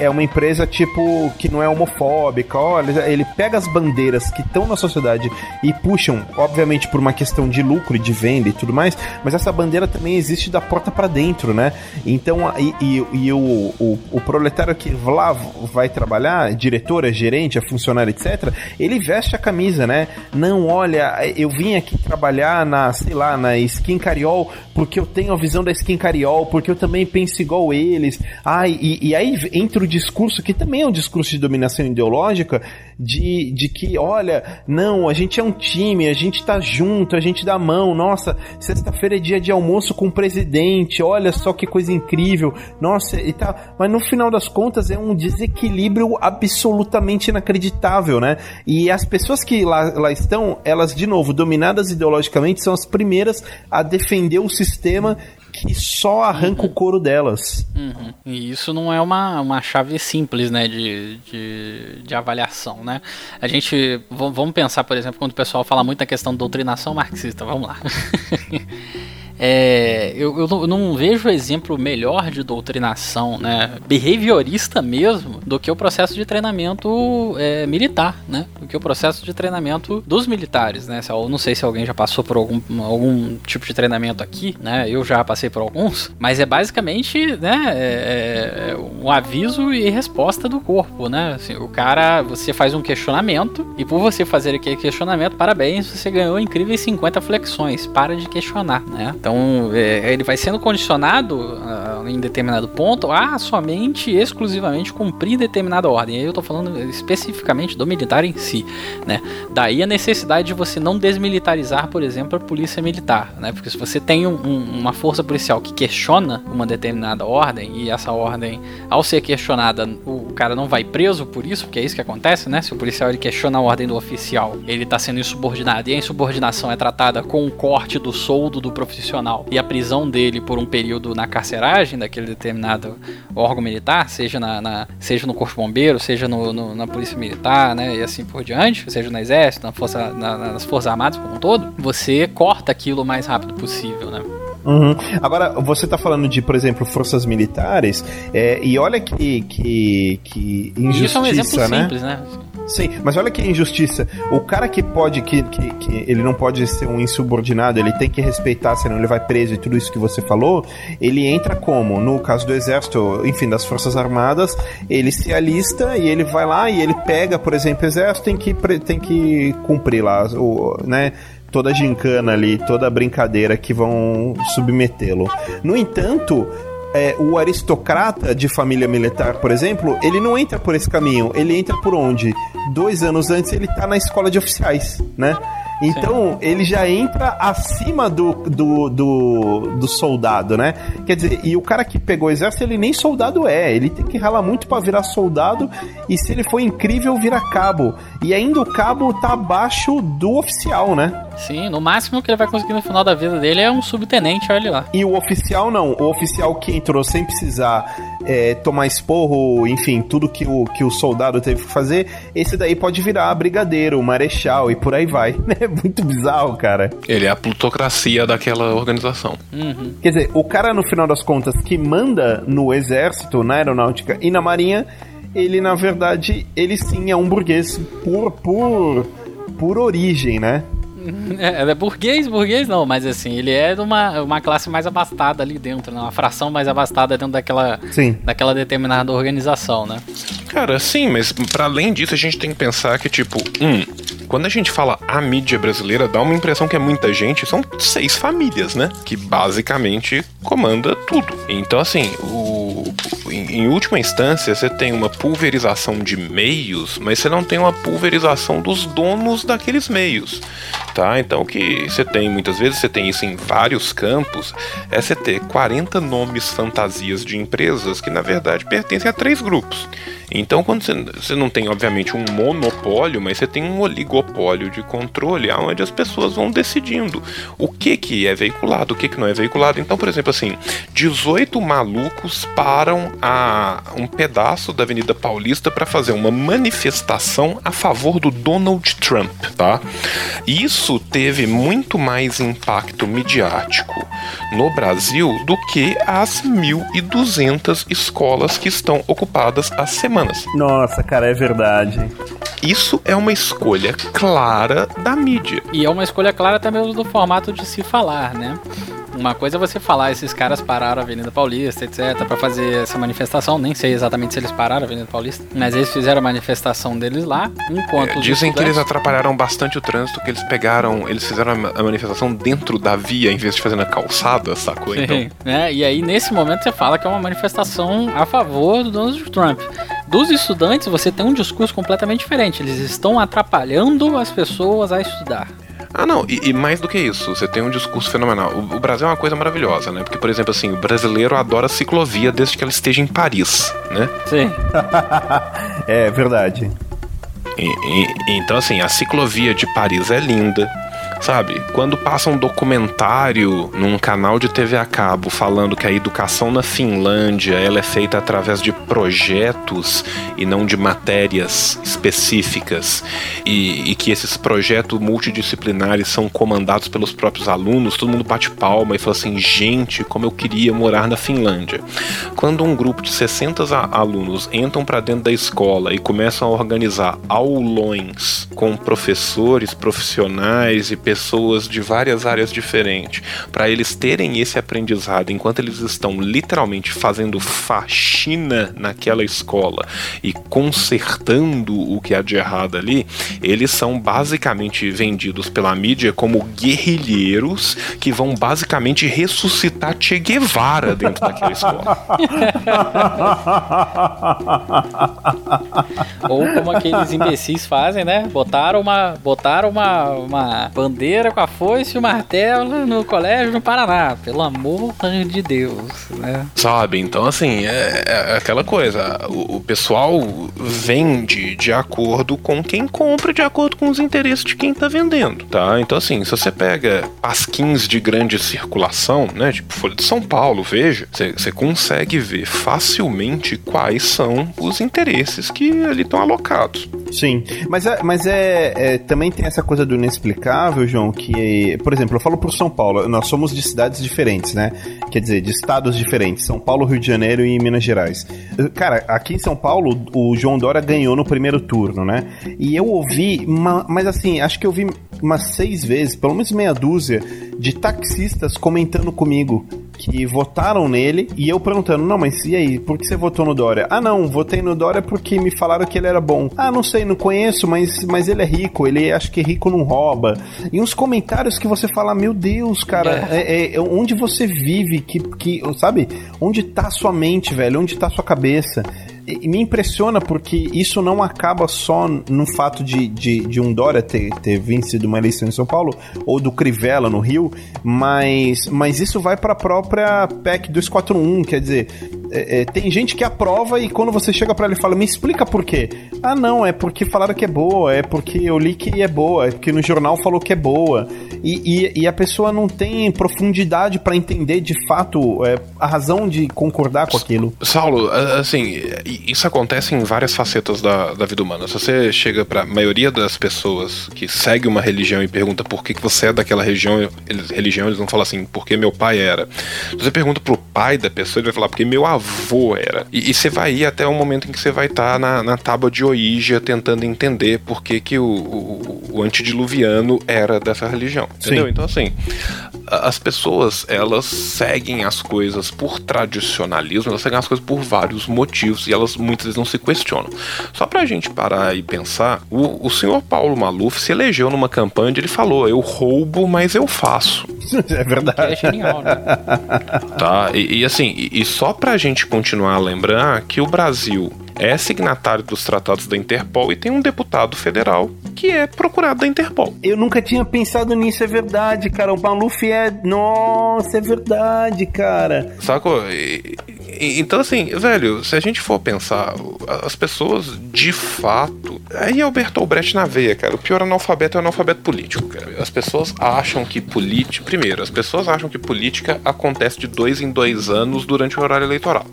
Speaker 2: é uma empresa tipo que não é homofóbica, olha, ele pega as bandeiras que estão na sociedade e puxam, obviamente por uma questão de lucro e de venda e tudo mais, mas essa bandeira também existe da porta para dentro, né? Então, e, e, e o, o, o, proletário que lá vai trabalhar, diretor, é gerente, é funcionário, etc., ele veste a camisa, né? Não, olha, eu vim aqui trabalhar nas sei lá, na Skin Cariol, porque eu tenho a visão da Skin Cariol, porque eu também penso igual eles. Ah, e, e aí entra o discurso, que também é um discurso de dominação ideológica, de, de que, olha, não, a gente é um time, a gente tá junto, a gente dá mão, nossa, sexta-feira é dia de almoço com o presidente, olha só que coisa incrível, nossa, e tá. Mas no final das contas é um desequilíbrio absolutamente inacreditável, né? E as pessoas que lá, lá estão, elas, de novo, dominadas ideologicamente, são as primeiras a defender o sistema que só arranca uhum. o couro delas.
Speaker 4: Uhum. E isso não é uma, uma chave simples, né, de, de, de avaliação, né? A gente, vamos pensar, por exemplo, quando o pessoal fala muito na questão doutrinação marxista, vamos lá. É, eu, eu, não, eu, não, vejo exemplo melhor de doutrinação, né, behaviorista mesmo, do que o processo de treinamento é, militar, né, do que o processo de treinamento dos militares, né. Eu não sei se alguém já passou por algum, algum tipo de treinamento aqui, né. Eu já passei por alguns, mas é basicamente, né, é, é um aviso e resposta do corpo, né. Assim, o cara, você faz um questionamento e por você fazer aquele questionamento, parabéns, você ganhou incríveis 50 flexões. Para de questionar, né. Então, é, ele vai sendo condicionado uh, em determinado ponto a somente, exclusivamente cumprir determinada ordem. Aí eu estou falando especificamente do militar em si, né? Daí a necessidade de você não desmilitarizar, por exemplo, a polícia militar, né? Porque se você tem um, um, uma força policial que questiona uma determinada ordem e essa ordem, ao ser questionada, o cara não vai preso por isso, porque é isso que acontece, né? Se o policial ele questiona a ordem do oficial, ele está sendo insubordinado e a insubordinação é tratada com o corte do soldo do profissional e a prisão dele por um período na carceragem daquele determinado órgão militar, seja, na, na seja no Corpo Bombeiro, seja no, no, na Polícia Militar, né, e assim por diante, seja no Exército, na força, na, nas Forças Armadas como um todo, você corta aquilo o mais rápido possível, né?
Speaker 2: Uhum. Agora, você está falando de, por exemplo, forças militares, é, e olha que, que, que injustiça, Isso é um exemplo né? simples, né? Sim, mas olha que injustiça. O cara que pode, que, que, que, ele não pode ser um insubordinado, ele tem que respeitar, senão ele vai preso e tudo isso que você falou, ele entra como? No caso do exército, enfim, das forças armadas, ele se alista e ele vai lá e ele pega, por exemplo, o exército tem que, tem que cumprir lá, o, né? toda a gincana ali, toda a brincadeira que vão submetê-lo. No entanto, é, o aristocrata de família militar, por exemplo, ele não entra por esse caminho. Ele entra por onde? Dois anos antes ele tá na escola de oficiais, né? Então, Sim. ele já entra acima do, do, do, do, soldado, né? Quer dizer, e o cara que pegou o exército, ele nem soldado é. Ele tem que ralar muito para virar soldado. E se ele for incrível, vira cabo. E ainda o cabo tá abaixo do oficial, né?
Speaker 4: Sim, no máximo que ele vai conseguir no final da vida dele é um subtenente, olha lá.
Speaker 2: E o oficial não. O oficial que entrou sem precisar é, tomar esporro, enfim, tudo que o, que o soldado teve que fazer, esse daí pode virar brigadeiro, marechal e por aí vai. É muito bizarro, cara.
Speaker 3: Ele é a plutocracia daquela organização.
Speaker 2: Uhum. Quer dizer, o cara, no final das contas, que manda no exército, na aeronáutica e na marinha, ele, na verdade, ele sim é um burguês por, por, por origem, né?
Speaker 4: É, é burguês, burguês não, mas assim, ele é de uma, uma classe mais abastada ali dentro, né? uma fração mais abastada dentro daquela, sim. daquela determinada organização, né?
Speaker 3: Cara, sim, mas para além disso a gente tem que pensar que, tipo, um, quando a gente fala a mídia brasileira, dá uma impressão que é muita gente, são seis famílias, né? Que basicamente comanda tudo. Então, assim, o, em, em última instância, você tem uma pulverização de meios, mas você não tem uma pulverização dos donos daqueles meios tá? Então que você tem muitas vezes você tem isso em vários campos, é você ter 40 nomes fantasias de empresas que na verdade pertencem a três grupos. Então, quando você não tem, obviamente, um monopólio, mas você tem um oligopólio de controle, onde as pessoas vão decidindo o que, que é veiculado, o que, que não é veiculado. Então, por exemplo, assim, 18 malucos param a um pedaço da Avenida Paulista para fazer uma manifestação a favor do Donald Trump, tá? Isso teve muito mais impacto midiático no Brasil do que as 1.200 escolas que estão ocupadas semana semanas.
Speaker 2: Nossa, cara, é verdade.
Speaker 3: Isso é uma escolha clara da mídia.
Speaker 4: E é uma escolha clara até mesmo do formato de se falar, né? Uma coisa é você falar, esses caras pararam a Avenida Paulista, etc, para fazer essa manifestação, nem sei exatamente se eles pararam a Avenida Paulista, mas eles fizeram a manifestação deles lá, enquanto
Speaker 3: É, dizem que eles atrapalharam bastante o trânsito, que eles pegaram, eles fizeram a manifestação dentro da via em vez de fazer na calçada, sacou? Então,
Speaker 4: Sim, né? E aí, nesse momento, você fala que é uma manifestação a favor do Donald Trump. Dos estudantes, você tem um discurso completamente diferente. Eles estão atrapalhando as pessoas a estudar.
Speaker 3: Ah, não, e, e mais do que isso, você tem um discurso fenomenal. O, o Brasil é uma coisa maravilhosa, né? Porque, por exemplo, assim, o brasileiro adora ciclovia desde que ela esteja em Paris, né?
Speaker 4: Sim.
Speaker 2: É verdade.
Speaker 3: E- e- então, assim, a ciclovia de Paris é linda. Sabe, quando passa um documentário num canal de TV a cabo falando que a educação na Finlândia ela é feita através de projetos e não de matérias específicas e, e que esses projetos multidisciplinares são comandados pelos próprios alunos, todo mundo bate palma e fala assim, gente, como eu queria morar na Finlândia. Quando um grupo de 60 a- alunos entram para dentro da escola e começam a organizar aulões com professores, profissionais e pessoas de várias áreas diferentes, para eles terem esse aprendizado enquanto eles estão literalmente fazendo faxina naquela escola e consertando o que há de errado ali, eles são basicamente vendidos pela mídia como guerrilheiros que vão basicamente ressuscitar Che Guevara dentro daquela escola.
Speaker 4: Ou como aqueles imbecis fazem, né? Botaram uma, botaram uma, uma bandeira com a foice e o martelo no colégio no Paraná. Pelo amor de Deus, né?
Speaker 3: Sabe? Então, assim, é, é aquela coisa. O, o pessoal vende de acordo com quem compra, de acordo com os interesses de quem tá vendendo, tá? Então, assim, se você pega pasquins de grande circulação, né? Tipo Folha de São Paulo, veja, você consegue ver facilmente quais são os interesses que ali estão alocados.
Speaker 2: Sim, mas, é, mas é, é- também tem essa coisa do inexplicável, João, que, por exemplo, eu falo pro São Paulo, nós somos de cidades diferentes, né? Quer dizer, de estados diferentes, São Paulo, Rio de Janeiro e Minas Gerais. Cara, aqui em São Paulo, o João Dória ganhou no primeiro turno, né? E eu ouvi, uma- mas assim, acho que eu vi umas seis vezes, pelo menos meia dúzia, de taxistas comentando comigo que votaram nele e eu perguntando, não, mas e aí, por que você votou no Dória? Ah, não, votei no Dória porque me falaram que ele era bom. Ah, não sei, não conheço, mas, mas ele é rico, ele acho que rico não rouba. E uns comentários que você fala, meu Deus, cara, é, é- onde você vive, que, que, sabe? Onde tá a sua mente, velho? Onde tá a sua cabeça? E me impressiona porque isso não acaba só no fato de, de, de um Dória ter, ter vencido uma eleição em São Paulo, ou do Crivella no Rio, mas, mas isso vai para a própria PEC 241, quer dizer, é, é, tem gente que aprova e quando você chega para ele e fala, me explica por quê? Ah, não, é porque falaram que é boa, é porque eu li que é boa, é porque no jornal falou que é boa. E, e, e a pessoa não tem profundidade para entender de fato é, a razão de concordar com aquilo.
Speaker 3: Saulo, a- assim, isso acontece em várias facetas da, da vida humana. Se você chega pra maioria das pessoas que segue uma religião e pergunta por que, que você é daquela região, eles, religião, eles vão falar assim, porque meu pai era. Se você pergunta pro pai da pessoa, ele vai falar, porque meu avô era. E, e você vai ir até o momento em que você vai estar na, na tábua de Oíja tentando entender por que, que o, o, o antediluviano era dessa religião. Entendeu?
Speaker 2: Sim.
Speaker 3: Então, assim, as pessoas, elas seguem as coisas por tradicionalismo, elas seguem as coisas por vários motivos e elas muitas vezes não se questionam. Só pra gente parar e pensar, o, o senhor Paulo Maluf se elegeu numa campanha onde ele falou: eu roubo, mas eu faço.
Speaker 2: é
Speaker 4: É
Speaker 2: verdade.
Speaker 4: genial, né?
Speaker 3: Tá? E, e assim, e, e só pra gente continuar a lembrar que o Brasil é signatário dos tratados da Interpol e tem um deputado federal que é procurado da Interpol.
Speaker 2: Eu nunca tinha pensado nisso, é verdade, cara. O Maluf é. Nossa, é verdade, cara.
Speaker 3: Sacou? Então, assim, velho, se a gente for pensar, as pessoas de fato. Aí é o Bertolt Brecht na veia, cara. O pior analfabeto é o analfabeto político, cara. As pessoas acham que política. Primeiro, as pessoas acham que política acontece de dois em dois anos durante o horário eleitoral.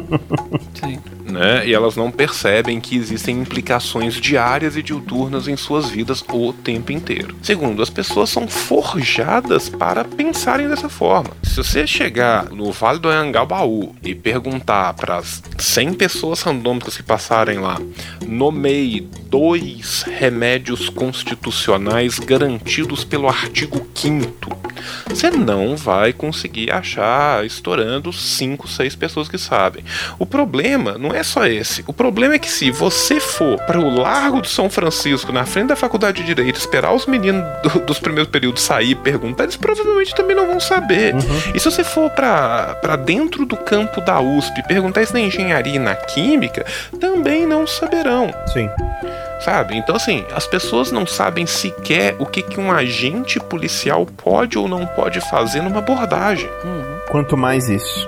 Speaker 4: Sim.
Speaker 3: Né? E elas não percebem que existem implicações diárias e diuturnas em suas vidas o tempo inteiro. Segundo, as pessoas são forjadas para pensarem dessa forma. Se você chegar no Vale do Anhangabaú e perguntar para as 100 pessoas randômicas que passarem lá, nomeie dois remédios constitucionais garantidos pelo artigo 5 você não vai conseguir achar estourando 5, 6 pessoas que sabem. O problema não é só esse. O problema é que se você for para o Largo de São Francisco, na frente da Faculdade de Direito, esperar os meninos do, dos primeiros períodos sair e perguntar, eles provavelmente também não vão saber. Uhum. E se você for para dentro do campo da USP perguntar isso na engenharia e na química, também não saberão.
Speaker 2: Sim
Speaker 3: sabe? Então, assim, as pessoas não sabem sequer o que, que um agente policial pode ou não pode fazer numa abordagem.
Speaker 2: Uhum. Quanto mais isso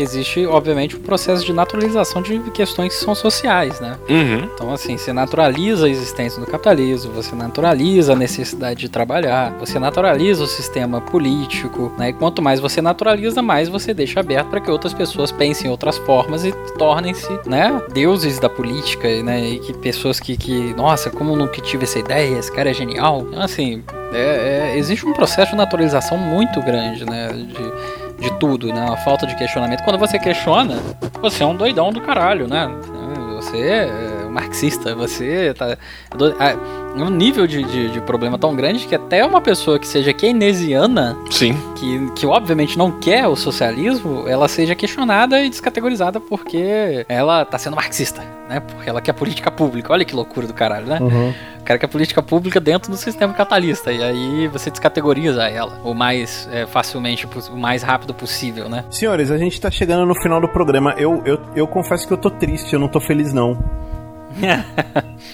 Speaker 4: existe, obviamente, um processo de naturalização de questões que são sociais, né?
Speaker 3: Uhum.
Speaker 4: Então, assim, você naturaliza a existência do capitalismo, você naturaliza a necessidade de trabalhar, você naturaliza o sistema político, né? E quanto mais você naturaliza, mais você deixa aberto para que outras pessoas pensem em outras formas e tornem-se, né, deuses da política, né? E que pessoas que, que nossa, como nunca tive essa ideia, esse cara é genial. Então, assim, é, é, existe um processo de naturalização muito grande, né? De, de tudo, né? A falta de questionamento. Quando você questiona, você é um doidão do caralho, né? Você é marxista, você tá. É um nível de, de, de, problema tão grande que até uma pessoa que seja keynesiana,
Speaker 3: Sim.
Speaker 4: Que, que obviamente não quer o socialismo, ela seja questionada e descategorizada porque ela tá sendo marxista, né? Porque ela quer política pública. Olha que loucura do caralho, né? Uhum. Quero que a política pública dentro do sistema capitalista. E aí você descategoriza ela o mais é, facilmente, o mais rápido possível, né?
Speaker 2: Senhores, a gente tá chegando no final do programa. Eu, eu, eu confesso que eu tô triste, eu não tô feliz, não.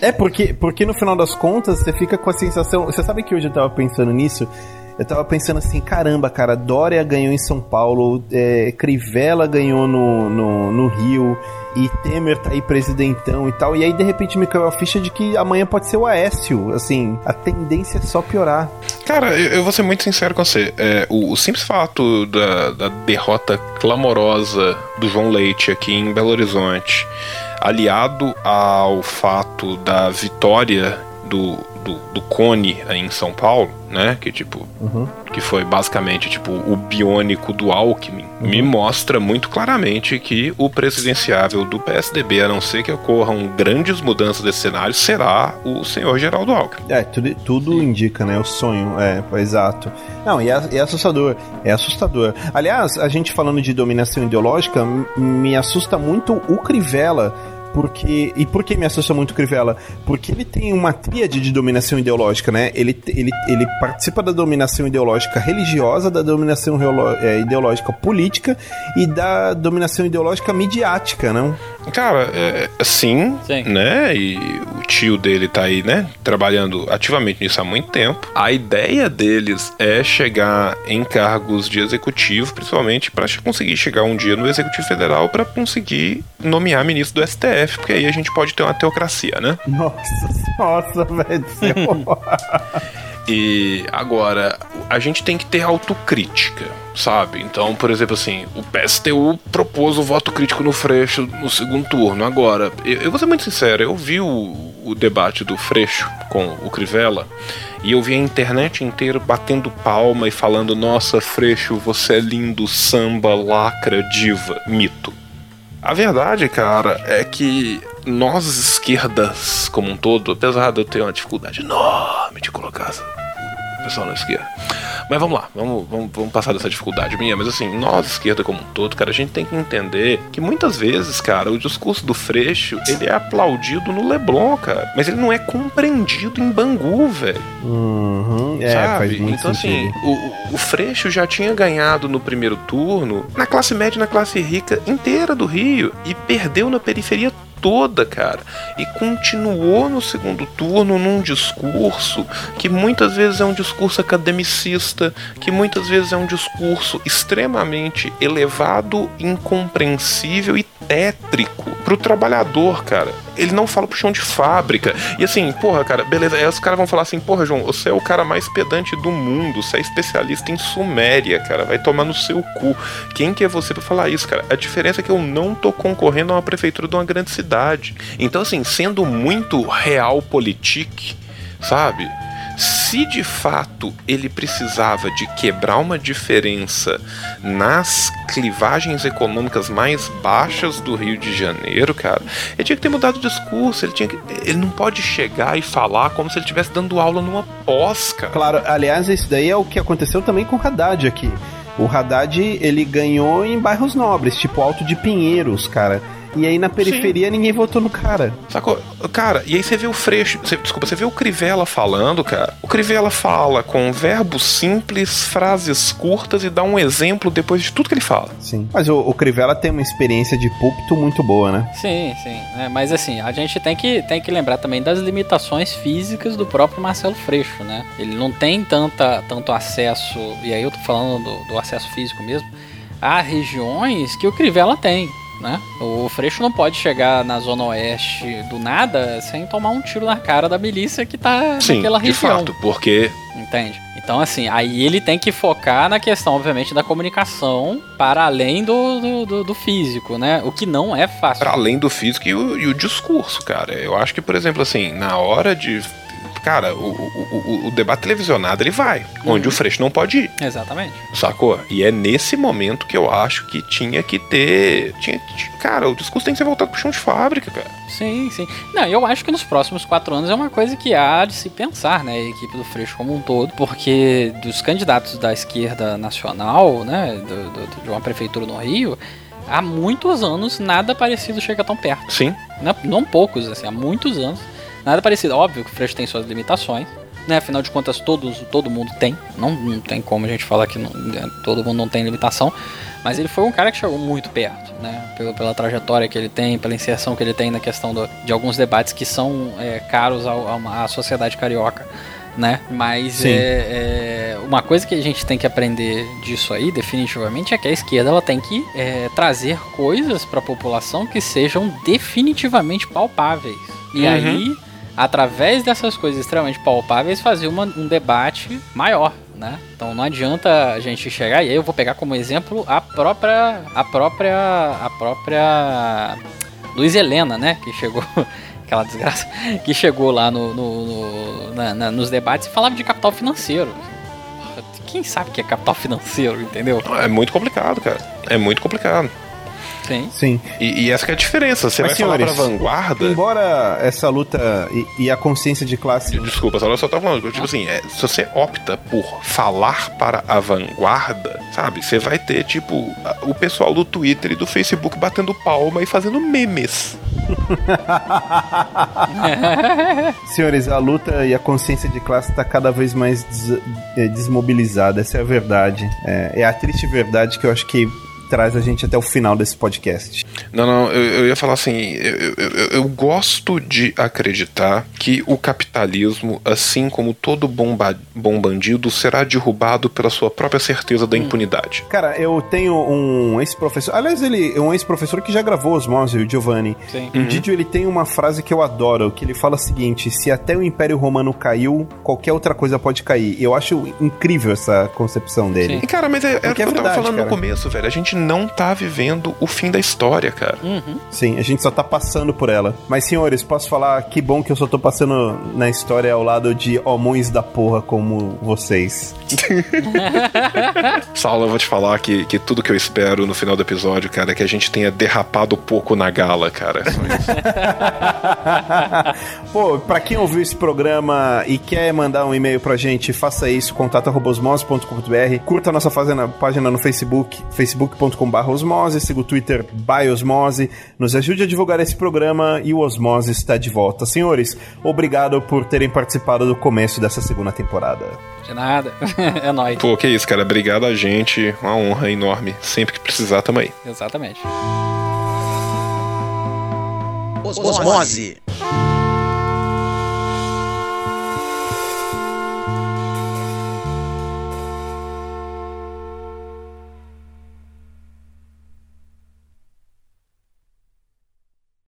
Speaker 2: É porque, porque no final das contas você fica com a sensação. Você sabe que hoje eu tava pensando nisso? Eu tava pensando assim, caramba, cara, Dória ganhou em São Paulo, é, Crivella ganhou no, no, no, Rio, e Temer tá aí presidentão e tal. E aí, de repente, me caiu a ficha de que amanhã pode ser o Aécio. Assim, a tendência é só piorar.
Speaker 3: Cara, eu, eu vou ser muito sincero com você. É, o, o, simples fato da, da derrota clamorosa do João Leite aqui em Belo Horizonte, aliado ao fato da vitória do do, do Cone em São Paulo, né? Que tipo, uhum. que foi basicamente tipo o biônico do Alckmin, uhum. me mostra muito claramente que o presidenciável do PSDB, a não ser que ocorram grandes mudanças desse cenário, será o senhor Geraldo Alckmin.
Speaker 2: É, tudo, tudo indica, né? O sonho, é, exato. Não, e é, é assustador, é assustador. Aliás, a gente falando de dominação ideológica, me assusta muito o Crivella porque. E por que me assusta muito o Crivella? Porque ele tem uma tríade de dominação ideológica, né? Ele, ele, ele participa da dominação ideológica religiosa, da dominação é, ideológica política e da dominação ideológica midiática, não?
Speaker 3: Cara, é, sim, sim, né? E o tio dele tá aí, né? Trabalhando ativamente nisso há muito tempo. A ideia deles é chegar em cargos de executivo, principalmente para conseguir chegar um dia no executivo federal para conseguir nomear ministro do STF, porque aí a gente pode ter uma teocracia, né?
Speaker 2: Nossa, nossa, velho.
Speaker 3: E agora, a gente tem que ter autocrítica, sabe? Então, por exemplo, assim, o PSTU propôs o voto crítico no Freixo no segundo turno. Agora, eu, eu vou ser muito sincero, eu vi o, o debate do Freixo com o Crivella e eu vi a internet inteira batendo palma e falando: Nossa, Freixo, você é lindo, samba, lacra, diva, mito. A verdade, cara, é que nós esquerdas como um todo, apesar de eu ter uma dificuldade enorme de colocar o pessoal na esquerda, mas vamos lá, vamos, vamos, vamos passar dessa dificuldade minha. Mas assim, nós, esquerda como um todo, cara, a gente tem que entender que muitas vezes, cara, o discurso do Freixo, ele é aplaudido no Leblon, cara. Mas ele não é compreendido em Bangu, velho.
Speaker 2: Uhum, é, sabe?
Speaker 3: então, assim, sentido. assim, o, o Freixo já tinha ganhado no primeiro turno na classe média e na classe rica inteira do Rio e perdeu na periferia toda, cara. E continuou no segundo turno num discurso que muitas vezes é um discurso academicista, que muitas vezes é um discurso extremamente elevado, incompreensível e tétrico pro trabalhador, cara. Ele não fala pro chão de fábrica. E assim, porra, cara, beleza. Aí os caras vão falar assim, porra, João, você é o cara mais pedante do mundo, você é especialista em Suméria, cara, vai tomar no seu cu. Quem que é você para falar isso, cara? A diferença é que eu não tô concorrendo a uma prefeitura de uma grande cidade. Então, assim, sendo muito real politique, sabe? Se de fato ele precisava de quebrar uma diferença nas clivagens econômicas mais baixas do Rio de Janeiro, cara, ele tinha que ter mudado o discurso. Ele, tinha que, ele não pode chegar e falar como se ele estivesse dando aula numa pós, cara.
Speaker 2: Claro, aliás, isso daí é o que aconteceu também com o Haddad aqui. O Haddad, ele ganhou em bairros nobres, tipo Alto de Pinheiros, cara. E aí na periferia Sim. ninguém votou no cara.
Speaker 3: Sacou? Cara, e aí você vê o Freixo. Você, desculpa, você vê o Crivella falando, cara. O Crivella fala com verbos simples, frases curtas e dá um exemplo depois de tudo que ele fala.
Speaker 2: Sim. Mas o, o Crivella tem uma experiência de púlpito muito boa, né?
Speaker 4: Sim, sim. É, mas assim, a gente tem que, tem que lembrar também das limitações físicas do próprio Marcelo Freixo, né? Ele não tem tanta, tanto acesso, e aí eu tô falando do, do acesso físico mesmo, a regiões que o Crivella tem né? O Freixo não pode chegar na zona oeste do nada sem tomar um tiro na cara da milícia que tá
Speaker 3: Sim,
Speaker 4: naquela região.
Speaker 3: De fato, porque
Speaker 4: Entende? Então, assim, aí ele tem que focar na questão, obviamente, da comunicação para além do, do, do, do físico, né? O que não é fácil.
Speaker 3: Para além do físico e o, e o discurso, cara. Eu acho que, por exemplo, assim, na hora de cara, o, o, o, debate televisionado ele vai, uhum. onde o Freixo não pode ir.
Speaker 4: Exatamente.
Speaker 3: Sacou? E é nesse momento que eu acho que tinha que ter. Tinha, cara, o discurso tem que ser voltado pro chão de fábrica, cara.
Speaker 4: Sim, sim. Não, eu acho que nos próximos quatro anos é uma coisa que há de se pensar, né? A equipe do Freixo como um todo, porque dos candidatos da esquerda nacional, né? Do, do, de uma prefeitura no Rio há muitos anos nada parecido chega tão perto.
Speaker 3: Sim.
Speaker 4: Não, não poucos, assim, há muitos anos Nada parecido. Óbvio que o Freixo tem suas limitações, né? Afinal de contas, todos, todo mundo tem. Não, não tem como a gente falar que não, né, todo mundo não tem limitação. Mas ele foi um cara que chegou muito perto, né? Pela, pela trajetória que ele tem, pela inserção que ele tem na questão do, de alguns debates que são é, caros à, à sociedade carioca né? Mas é, é, uma coisa que a gente tem que aprender disso aí, definitivamente, é que a esquerda ela tem que é, trazer coisas para a população que sejam definitivamente palpáveis. E uhum. aí através dessas coisas extremamente palpáveis, fazer uma, um debate maior. Né? Então não adianta a gente chegar e aí eu vou pegar como exemplo a própria a própria a própria Luiz Helena, né, que chegou aquela desgraça que chegou lá no, no, no na, na, nos debates e falava de capital financeiro. Quem sabe que é capital financeiro, entendeu?
Speaker 3: É muito complicado, cara. É muito complicado.
Speaker 4: Sim.
Speaker 2: Sim.
Speaker 3: E, e, essa é a diferença. Você Mas, vai senhores, falar pra vanguarda.
Speaker 2: Embora essa luta e, e, a consciência de classe.
Speaker 3: Desculpa, só eu só tava falando. Tipo assim, é, se você opta por falar para a vanguarda, sabe? Você vai ter, tipo, o pessoal do Twitter e do Facebook batendo palma e fazendo memes.
Speaker 2: Senhores, a luta e a consciência de classe está cada vez mais des é, desmobilizada. Essa é a verdade. É, é a triste verdade que eu acho que traz a gente até o final desse podcast.
Speaker 3: Não, não, eu, eu ia falar assim, eu, eu, eu, gosto de acreditar que o capitalismo, assim como todo bom, bom bandido, será derrubado pela sua própria certeza da hum. impunidade.
Speaker 2: Cara, eu tenho um ex-professor, aliás, ele é um ex-professor que já gravou os Osmose, o Giovanni. Sim. O uhum. Didio, ele tem uma frase que eu adoro, que ele fala o seguinte, se até o Império Romano caiu, qualquer outra coisa pode cair. Eu acho incrível essa concepção dele. Sim.
Speaker 3: E cara, mas é, é o que é eu verdade, tava falando cara. no começo, velho. A gente não tá vivendo o fim da história, cara.
Speaker 2: Uhum. Sim, a gente só tá passando por ela. Mas, senhores, posso falar que bom que eu só tô passando na história ao lado de homões da porra como vocês.
Speaker 3: Saulo, eu vou te falar que, que tudo que eu espero no final do episódio, cara, é que a gente tenha derrapado pouco na gala, cara. É
Speaker 2: Pô, pra quem ouviu esse programa e quer mandar um e-mail pra gente, faça isso, contato.osmose.com.br, curta a nossa página no Facebook, facebook.com.br Osmose, siga o Twitter by Osmose, nos ajude a divulgar esse programa e o Osmose está de volta. Senhores, obrigado por terem participado do começo dessa segunda temporada.
Speaker 4: De nada, é nóis.
Speaker 3: Pô, que isso, cara, obrigado a gente, uma honra enorme, sempre que precisar também.
Speaker 4: Exatamente.
Speaker 1: Osmose.